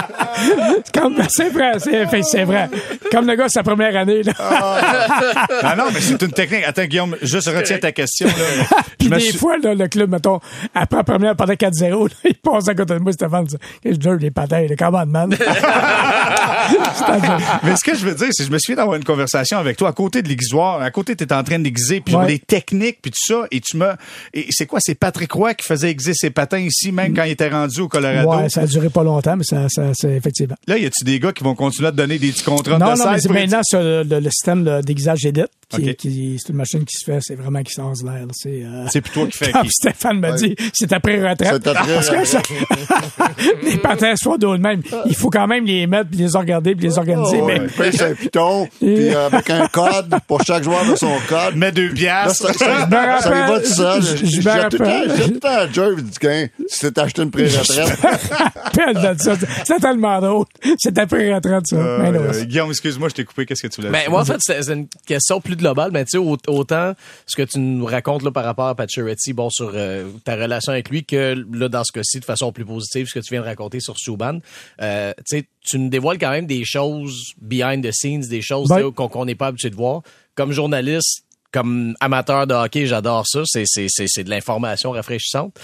[SPEAKER 2] *laughs*
[SPEAKER 5] Comme, c'est vrai, c'est, fait, c'est vrai. Comme le gars, sa première année, là.
[SPEAKER 1] Ah *laughs* non, mais c'est une technique. Attends, Guillaume, juste retiens ta question. Là. *laughs*
[SPEAKER 5] Puis des
[SPEAKER 1] suis-
[SPEAKER 5] fois, là, le club, mettons, après la première, pendant 4-0, là, il passe à côté de moi, Stéphane, je jure, les patins, le commande, man.
[SPEAKER 1] Mais ce que je veux dire, c'est que je me souviens d'avoir une conversation avec toi à côté de l'aiguisoire, à côté tu étais en train d'aiguiser, puis
[SPEAKER 5] Ouais.
[SPEAKER 1] les techniques, puis tout ça, et tu me... Et c'est quoi, c'est Patrick Roy qui faisait aiguiser ses patins ici, même quand il était rendu au Colorado?
[SPEAKER 5] ouais, ça a duré pas longtemps, mais ça, ça, c'est effectivement.
[SPEAKER 1] Là, y a-tu des gars qui vont continuer à te donner des petits contrats
[SPEAKER 5] Non,
[SPEAKER 1] de
[SPEAKER 5] non, mais maintenant sur le, le- système de- d'aiguisage Edit, qui,
[SPEAKER 1] Ok.
[SPEAKER 5] qui c'est une machine qui se fait, c'est vraiment extraordinaire. là. C'est, euh,
[SPEAKER 1] C'est plus toi qui fais *laughs*
[SPEAKER 5] Comme
[SPEAKER 1] qui?
[SPEAKER 5] Stéphane m'a dit, c'est après retraite.
[SPEAKER 2] C'est après
[SPEAKER 5] Parce que ça- *laughs* les patins soient d'eux même. Il faut quand même les mettre, puis les regarder, puis les organiser.
[SPEAKER 2] Oh,
[SPEAKER 5] mais
[SPEAKER 2] ouais. Puis c'est un piton, *laughs* puis euh, avec un code, pour chaque joueur de son code.
[SPEAKER 1] Mets deux
[SPEAKER 2] Là,
[SPEAKER 1] piastres.
[SPEAKER 2] ça, ça,
[SPEAKER 5] me rappelle-
[SPEAKER 2] ça y va tout seul.
[SPEAKER 5] je- je me
[SPEAKER 2] J'ai tout le temps-
[SPEAKER 5] rappelle.
[SPEAKER 2] j'ai tout le temps à Jerv, il dit, Qu'un, si t'es acheté une pré-retraite.
[SPEAKER 5] de ça. C'est tellement drôle. C'est après retraite, ça.
[SPEAKER 1] Euh,
[SPEAKER 5] Mais non,
[SPEAKER 1] euh, Guillaume, excuse-moi, je t'ai coupé. Qu'est-ce que tu voulais
[SPEAKER 3] Ben,
[SPEAKER 1] dire?
[SPEAKER 3] moi, en fait, c'est une question plus globale. Mais tu sais, au- autant ce que tu nous racontes là, par rapport à Pacioretty, bon, sur euh, ta relation avec lui, que là, dans ce cas-ci, de façon plus positive, ce que tu viens de raconter sur Subban, euh, tu sais, tu nous dévoiles quand même des choses behind the scenes, des choses sais, qu'on qu'on n'est pas habitué de voir. Comme journaliste, comme amateur de hockey, j'adore ça. C'est c'est- c'est- c'est de l'information rafraîchissante.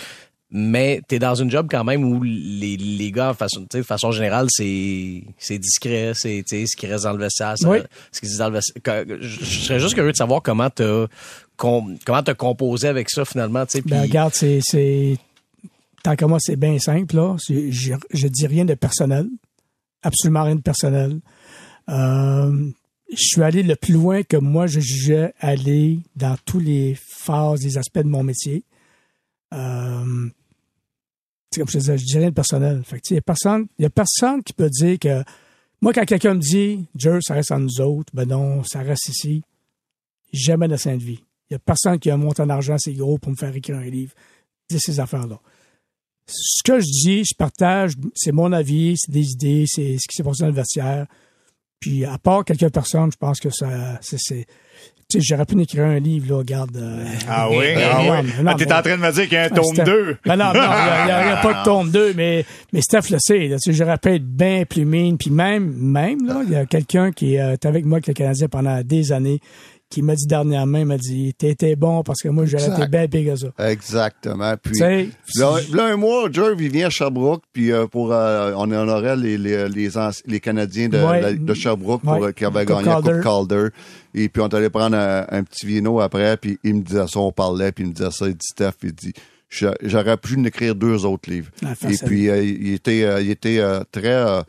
[SPEAKER 3] Mais t'es dans une job quand même où les, les gars, de façon, de façon générale, c'est c'est discret, c'est ce qui reste dans le vestiaire,
[SPEAKER 5] Oui.
[SPEAKER 3] ce qui dans le vestiaire. Je, je serais juste curieux de savoir comment t'as com- comment t'as composé avec ça finalement, sais.
[SPEAKER 5] Ben, regarde, c'est, c'est, tant que moi, c'est bien simple, là. Je, je dis rien de personnel. Absolument rien de personnel. Euh, je suis allé le plus loin que moi, je jugeais aller dans tous les phases, des aspects de mon métier. Euh, comme je disais, je dis rien de personnel. Fait il y a personne, y a personne qui peut dire que, moi, quand quelqu'un me dit, Dieu, ça reste en nous autres, ben non, ça reste ici. Jamais de sainte vie. Il y a personne qui a un montant d'argent assez gros pour me faire écrire un livre. Dis ces affaires-là. Ce que je dis, je partage, c'est mon avis, c'est des idées, c'est ce qui s'est passé dans le vestiaire. Puis, à part quelques personnes, je pense que ça, c'est, c'est- sais, j'aurais pu écrire un livre, là, regarde. euh,
[SPEAKER 1] Ah oui? Ah oui?
[SPEAKER 5] non,
[SPEAKER 1] Ah, T'es
[SPEAKER 5] mais-
[SPEAKER 1] en train de me dire qu'il y a un
[SPEAKER 5] ah,
[SPEAKER 1] tome
[SPEAKER 5] Steph-
[SPEAKER 1] 2.
[SPEAKER 5] Ben non, non, il n'y a, pas de *laughs* tome 2, mais, mais Steph le sait. Là, tu sais, j'aurais pu être bien plus mine. Puis même, même, là, il y a quelqu'un qui est avec moi avec le Canadien pendant des années. Qui m'a dit dernièrement, il m'a dit, t'étais bon parce que moi, j'aurais été bien pire que ça.
[SPEAKER 2] Exactement. Puis, là, là, un mois, Jerv, il vient à Sherbrooke, puis euh, pour, euh, on honorait les, les, les, Canadiens de,
[SPEAKER 5] Ouais.
[SPEAKER 2] la- de Sherbrooke pour,
[SPEAKER 5] Ouais.
[SPEAKER 2] euh, qui avaient gagné la Coupe
[SPEAKER 5] Calder.
[SPEAKER 2] Calder. Et puis, on est allé prendre un, un petit vino après, puis il me disait ça, on parlait, puis il me disait ça, il dit Steph, il dit, j'a- j'aurais pu en écrire deux autres livres.
[SPEAKER 5] Ah,
[SPEAKER 2] Et puis, euh, il était, il était très,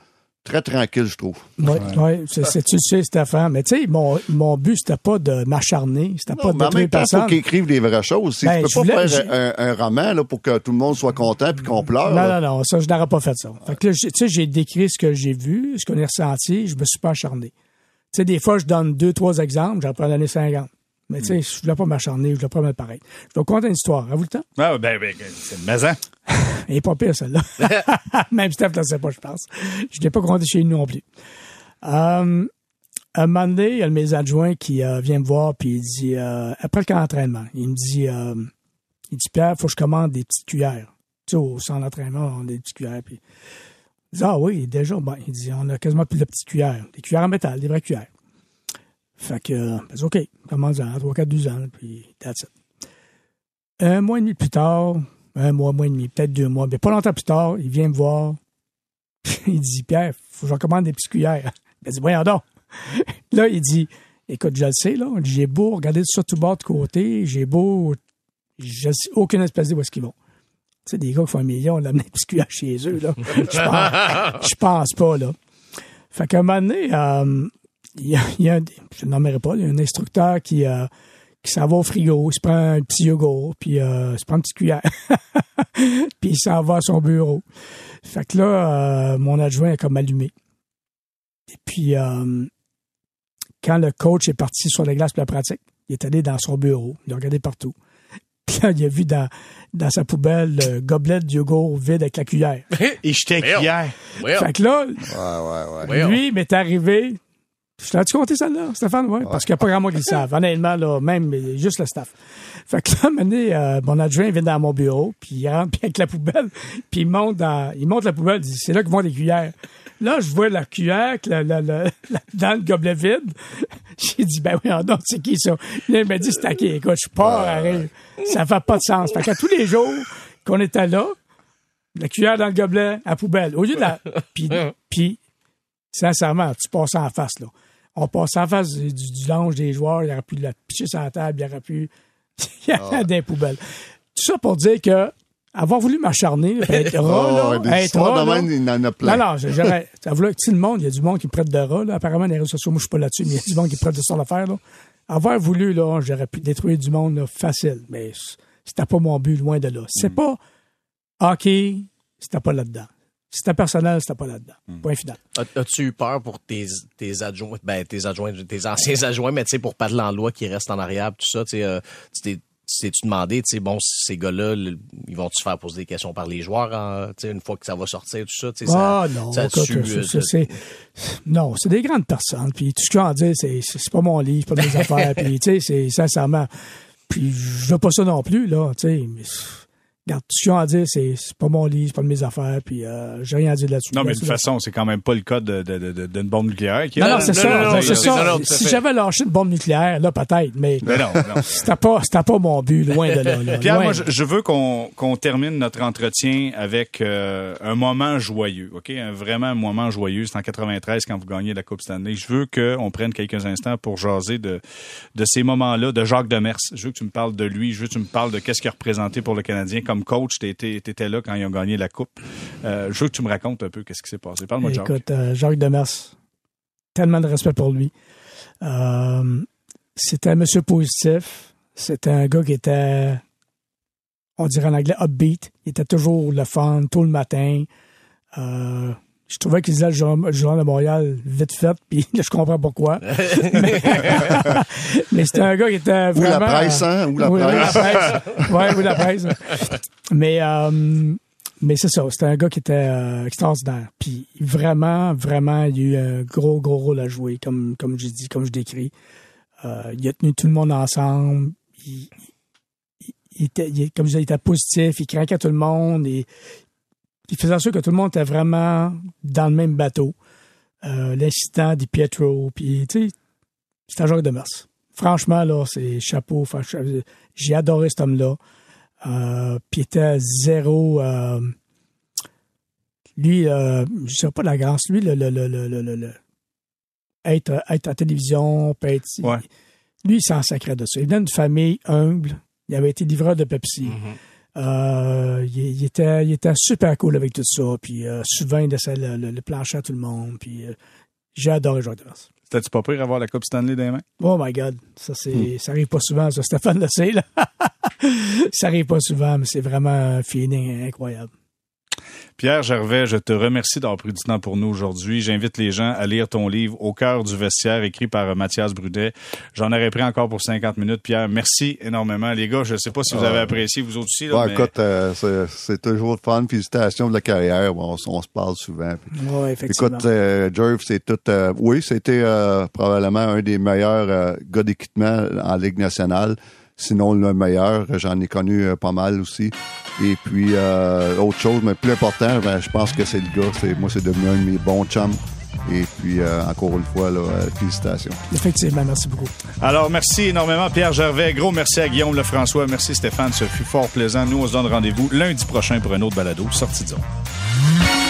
[SPEAKER 2] très tranquille, je trouve.
[SPEAKER 5] Oui, ouais, c'est, c'est- tu sais, Stéphane. Mais tu sais, mon, mon but, c'était pas de m'acharner. C'était pas de
[SPEAKER 2] mais en
[SPEAKER 5] détruire
[SPEAKER 2] même temps, il faut qu'ils écrivent des vraies choses. Si
[SPEAKER 5] Ben,
[SPEAKER 2] tu
[SPEAKER 5] je
[SPEAKER 2] peux pas
[SPEAKER 5] voulais-
[SPEAKER 2] faire un, un roman là, pour que tout le monde soit content puis qu'on pleure.
[SPEAKER 5] Non,
[SPEAKER 2] là.
[SPEAKER 5] non, non, ça, je n'aurais pas fait ça. Fait que là, j'ai- tu sais, j'ai décrit ce que j'ai vu, ce qu'on a ressenti, je me suis pas acharné. Tu sais, des fois, je donne deux, trois exemples, j'aurais pas donné 50. Mais tu sais, je voulais pas m'acharner, je voulais pas mettre pareil. Je vais vous conter une histoire. Avez-vous le temps?
[SPEAKER 1] Ah, ben, ben, c'est une maison. *laughs*
[SPEAKER 5] Elle est pas pire, celle-là. *laughs* *laughs* Même Steph ne sait pas, je pense. Je ne l'ai pas compté chez nous non plus. Euh, un moment donné, il y a mes adjoints qui euh, vient me voir, puis il dit, euh, après le camp d'entraînement, il me dit, il dit, Pierre, faut que je commande des petites cuillères. Tu sais, au centre d'entraînement, on a des petites cuillères. Puis, il dit, ah oui, déjà, ben, il dit, on a quasiment plus de petites cuillères. Des cuillères en métal, des vraies cuillères. Fait que, euh, ben, c'est OK, commande-en, 3, 4, 12 ans, puis that's it. Un mois et demi plus tard, un mois, mois et demi, peut-être deux mois, mais pas longtemps plus tard, il vient me voir. *laughs* il dit, Pierre, faut que je recommande des petites cuillères. Il dit, voyons donc. *laughs* là, il dit, écoute, je le sais, là, j'ai beau regarder ça tout bas de côté, j'ai beau, je sais aucune espèce de où est-ce qu'ils vont. Tu sais, des gars qui font un million, on amené des petites cuillères chez eux, là. *laughs* Je pense, je pense pas, là. Fait qu'à un moment donné, euh, il y a, il y a un, je ne nommerai pas, il y a un instructeur qui, euh, qui s'en va au frigo, il se prend un petit yogourt, puis euh, il se prend une petite cuillère, *laughs* puis il s'en va à son bureau. Fait que là, euh, mon adjoint est comme allumé. Et puis, euh, quand le coach est parti sur les glaces pour la pratique, il est allé dans son bureau, il a regardé partout. *laughs* Puis là, il a vu dans, dans sa poubelle le gobelet de yogourt vide avec la cuillère. *laughs*
[SPEAKER 1] Et j'étais.
[SPEAKER 6] Voyons.
[SPEAKER 5] Fait que là,
[SPEAKER 2] Ouais, ouais, ouais.
[SPEAKER 6] Voyons.
[SPEAKER 5] lui, il m'est arrivé. Je t'ai-tu compté celle-là, Stéphane? Oui, parce qu'il n'y a pas grand monde qui le savent. Honnêtement, là, même euh, juste le staff. Fait que là, donné, euh, mon adjoint vient dans mon bureau, puis il rentre avec la poubelle, puis il monte dans, il monte la poubelle, il dit, c'est là que vont les cuillères. Là, je vois la cuillère avec la- la- la- la- dans le gobelet vide. *laughs* J'ai dit, ben oui, donc, c'est qui ça? Là, il m'a dit, c'est à qui? Écoute, je pars rire. Ça fait pas de sens. Fait que tous les jours qu'on était là, la cuillère dans le gobelet, à poubelle. Au lieu de la, *laughs* puis, puis sincèrement, tu passes en face, là. On passe en face du, du, lounge des joueurs, il n'y aurait plus de la pitcher sur la table, il n'y aurait plus, *laughs* il y aurait des poubelles. Tout ça pour dire que, avoir voulu m'acharner, être ras, *laughs*
[SPEAKER 2] Oh,
[SPEAKER 5] là,
[SPEAKER 2] des
[SPEAKER 5] être ras,
[SPEAKER 2] de
[SPEAKER 5] là,
[SPEAKER 2] il en a plein.
[SPEAKER 5] non, non, j'aurais. *laughs* Le monde, il y a du monde qui prête de rats, là. Apparemment, les réseaux sociaux, moi, je suis pas là-dessus, mais il y a du monde qui prête de ça l'affaire, là. Avoir voulu, là, j'aurais pu détruire du monde, là, facile. Mais c'était pas mon but, loin de là. C'est
[SPEAKER 2] Mm.
[SPEAKER 5] pas hockey, c'était pas là-dedans. C'était personnel, c'était pas là-dedans.
[SPEAKER 2] Mm.
[SPEAKER 5] Point final.
[SPEAKER 3] As- As-tu eu peur pour tes, tes adjoints, ben, tes adjoints, tes anciens *laughs* adjoints, mais tu sais, pour Pat Landlois qui reste en arrière, tout ça, tu sais, euh, tu t'es, tu t'es-tu demandé, tu sais, bon, ces gars-là, ils vont-tu se faire poser des questions par les joueurs, en- tu sais, une fois que ça va sortir, tout ça, tu sais, ça,
[SPEAKER 5] Ah, non,
[SPEAKER 3] ça
[SPEAKER 5] écoute,
[SPEAKER 3] tue,
[SPEAKER 5] ça,
[SPEAKER 3] euh,
[SPEAKER 5] ça, c'est, non, c'est des grandes personnes. Puis tout ce y a à dire, c'est, c'est c'est pas mon livre, c'est pas mes *laughs* affaires. Puis, tu sais, c'est sincèrement. Puis je veux pas ça non plus, là, tu sais. Mais, regarde, tout ce qu'il y a à dire, c'est, pas mon livre, c'est pas de mes affaires. Puis euh, j'ai rien à dire là-dessus.
[SPEAKER 1] Non, mais de toute façon, c'est quand même pas le cas de- de- de- de- d'une bombe nucléaire. Qui
[SPEAKER 5] Non,
[SPEAKER 1] est-
[SPEAKER 5] non, c'est
[SPEAKER 6] non,
[SPEAKER 5] ça.
[SPEAKER 6] non,
[SPEAKER 5] si j'avais lâché une bombe nucléaire, là, peut-être, mais
[SPEAKER 1] Mais non, non. *laughs*
[SPEAKER 5] c'était pas, pas mon but, loin de là. là.
[SPEAKER 1] Pierre,
[SPEAKER 5] Loin.
[SPEAKER 1] moi, je, je veux qu'on qu'on termine notre entretien avec euh, un moment joyeux, OK? Un, vraiment un moment joyeux. C'est en 93 quand vous gagnez la Coupe Stanley. Je veux qu'on prenne quelques instants pour jaser de, de ces moments-là, de Jacques Demers. Je veux que tu me parles de lui. Je veux que tu me parles de qu'est-ce qu'il a représenté pour le Canadien. Comme coach, tu étais là quand ils ont gagné la Coupe. Euh, je veux que tu me racontes un peu qu'est-ce qui s'est passé. Parle-moi de Jacques.
[SPEAKER 5] Écoute, euh, Jacques Demers, tellement de respect pour lui. Euh, c'était un monsieur positif. C'était un gars qui était, on dirait en anglais, upbeat. Il était toujours le fun, tout le matin. Je trouvais qu'il disait le journal de Montréal vite fait, *laughs* puis je comprends pourquoi. mais *laughs* mais c'était un gars qui était
[SPEAKER 2] Ou la
[SPEAKER 5] vraiment...
[SPEAKER 2] presse, hein? Ou la presse.
[SPEAKER 5] la presse. Ouais, oui, la presse. Mais, euh, mais c'est ça, c'était un gars qui était euh, extraordinaire. Puis vraiment, vraiment, il a eu un gros, gros rôle à jouer, comme, comme j'ai dit, comme je décris. Euh, il a tenu tout le monde ensemble. Il, il- il était, il- comme je disais, il était positif, il craquait tout le monde. Et, il faisait en sorte que tout le monde était vraiment dans le même bateau. Euh, L'incident des Pietro, puis tu sais, c'était un joueur de mars. franchement, là, c'est chapeau. Franch- J'ai adoré cet homme-là. Euh, puis il était zéro. euh, lui, euh, je sais pas la grâce. Lui, le, le, le, le, le- le- le- être, être à la télévision, peut être,
[SPEAKER 1] Ouais.
[SPEAKER 5] lui, il s'en sacrait de ça. Il venait d'une famille humble. Il avait été livreur de Pepsi. Euh, il, il était, il était super cool avec tout ça. Puis euh, souvent, il laissait le, le, le plancher à tout le monde. Puis euh, j'ai adoré Jacques Devers.
[SPEAKER 1] C'était-tu pas pire avoir la Coupe Stanley dans les mains?
[SPEAKER 5] Oh my God, ça c'est, ça arrive pas souvent, ça. Stéphane le sait, là. *laughs* ça arrive pas souvent, mais c'est vraiment un feeling incroyable.
[SPEAKER 1] Pierre Gervais, je te remercie d'avoir pris du temps pour nous aujourd'hui. J'invite les gens à lire ton livre Au cœur du vestiaire, écrit par euh, Mathias Brudet. J'en aurais pris encore pour 50 minutes. Pierre, merci énormément. Les gars, je ne sais pas si vous avez apprécié, vous aussi. Là,
[SPEAKER 2] Ouais,
[SPEAKER 1] mais-
[SPEAKER 2] écoute, euh, c'est- c'est toujours fun. Félicitations de la carrière. Bon, on, se parle souvent.
[SPEAKER 5] Oui, effectivement.
[SPEAKER 2] Écoute, euh, Jerv, c'est tout. euh, oui, c'était euh, probablement un des meilleurs euh, gars d'équipement en Ligue nationale. Sinon, le meilleur. J'en ai connu euh, pas mal aussi. Et puis, euh, autre chose, mais plus important, ben, je pense que c'est le gars. C'est, moi, c'est devenu un de mes bons chums. Et puis, euh, encore une fois, là, euh, félicitations.
[SPEAKER 5] Effectivement, merci beaucoup.
[SPEAKER 1] Alors, merci énormément, Pierre Gervais. Gros merci à Guillaume Lefrançois. Merci, Stéphane. Ce fut fort plaisant. Nous, on se donne rendez-vous lundi prochain pour un autre balado. Sortie de zone.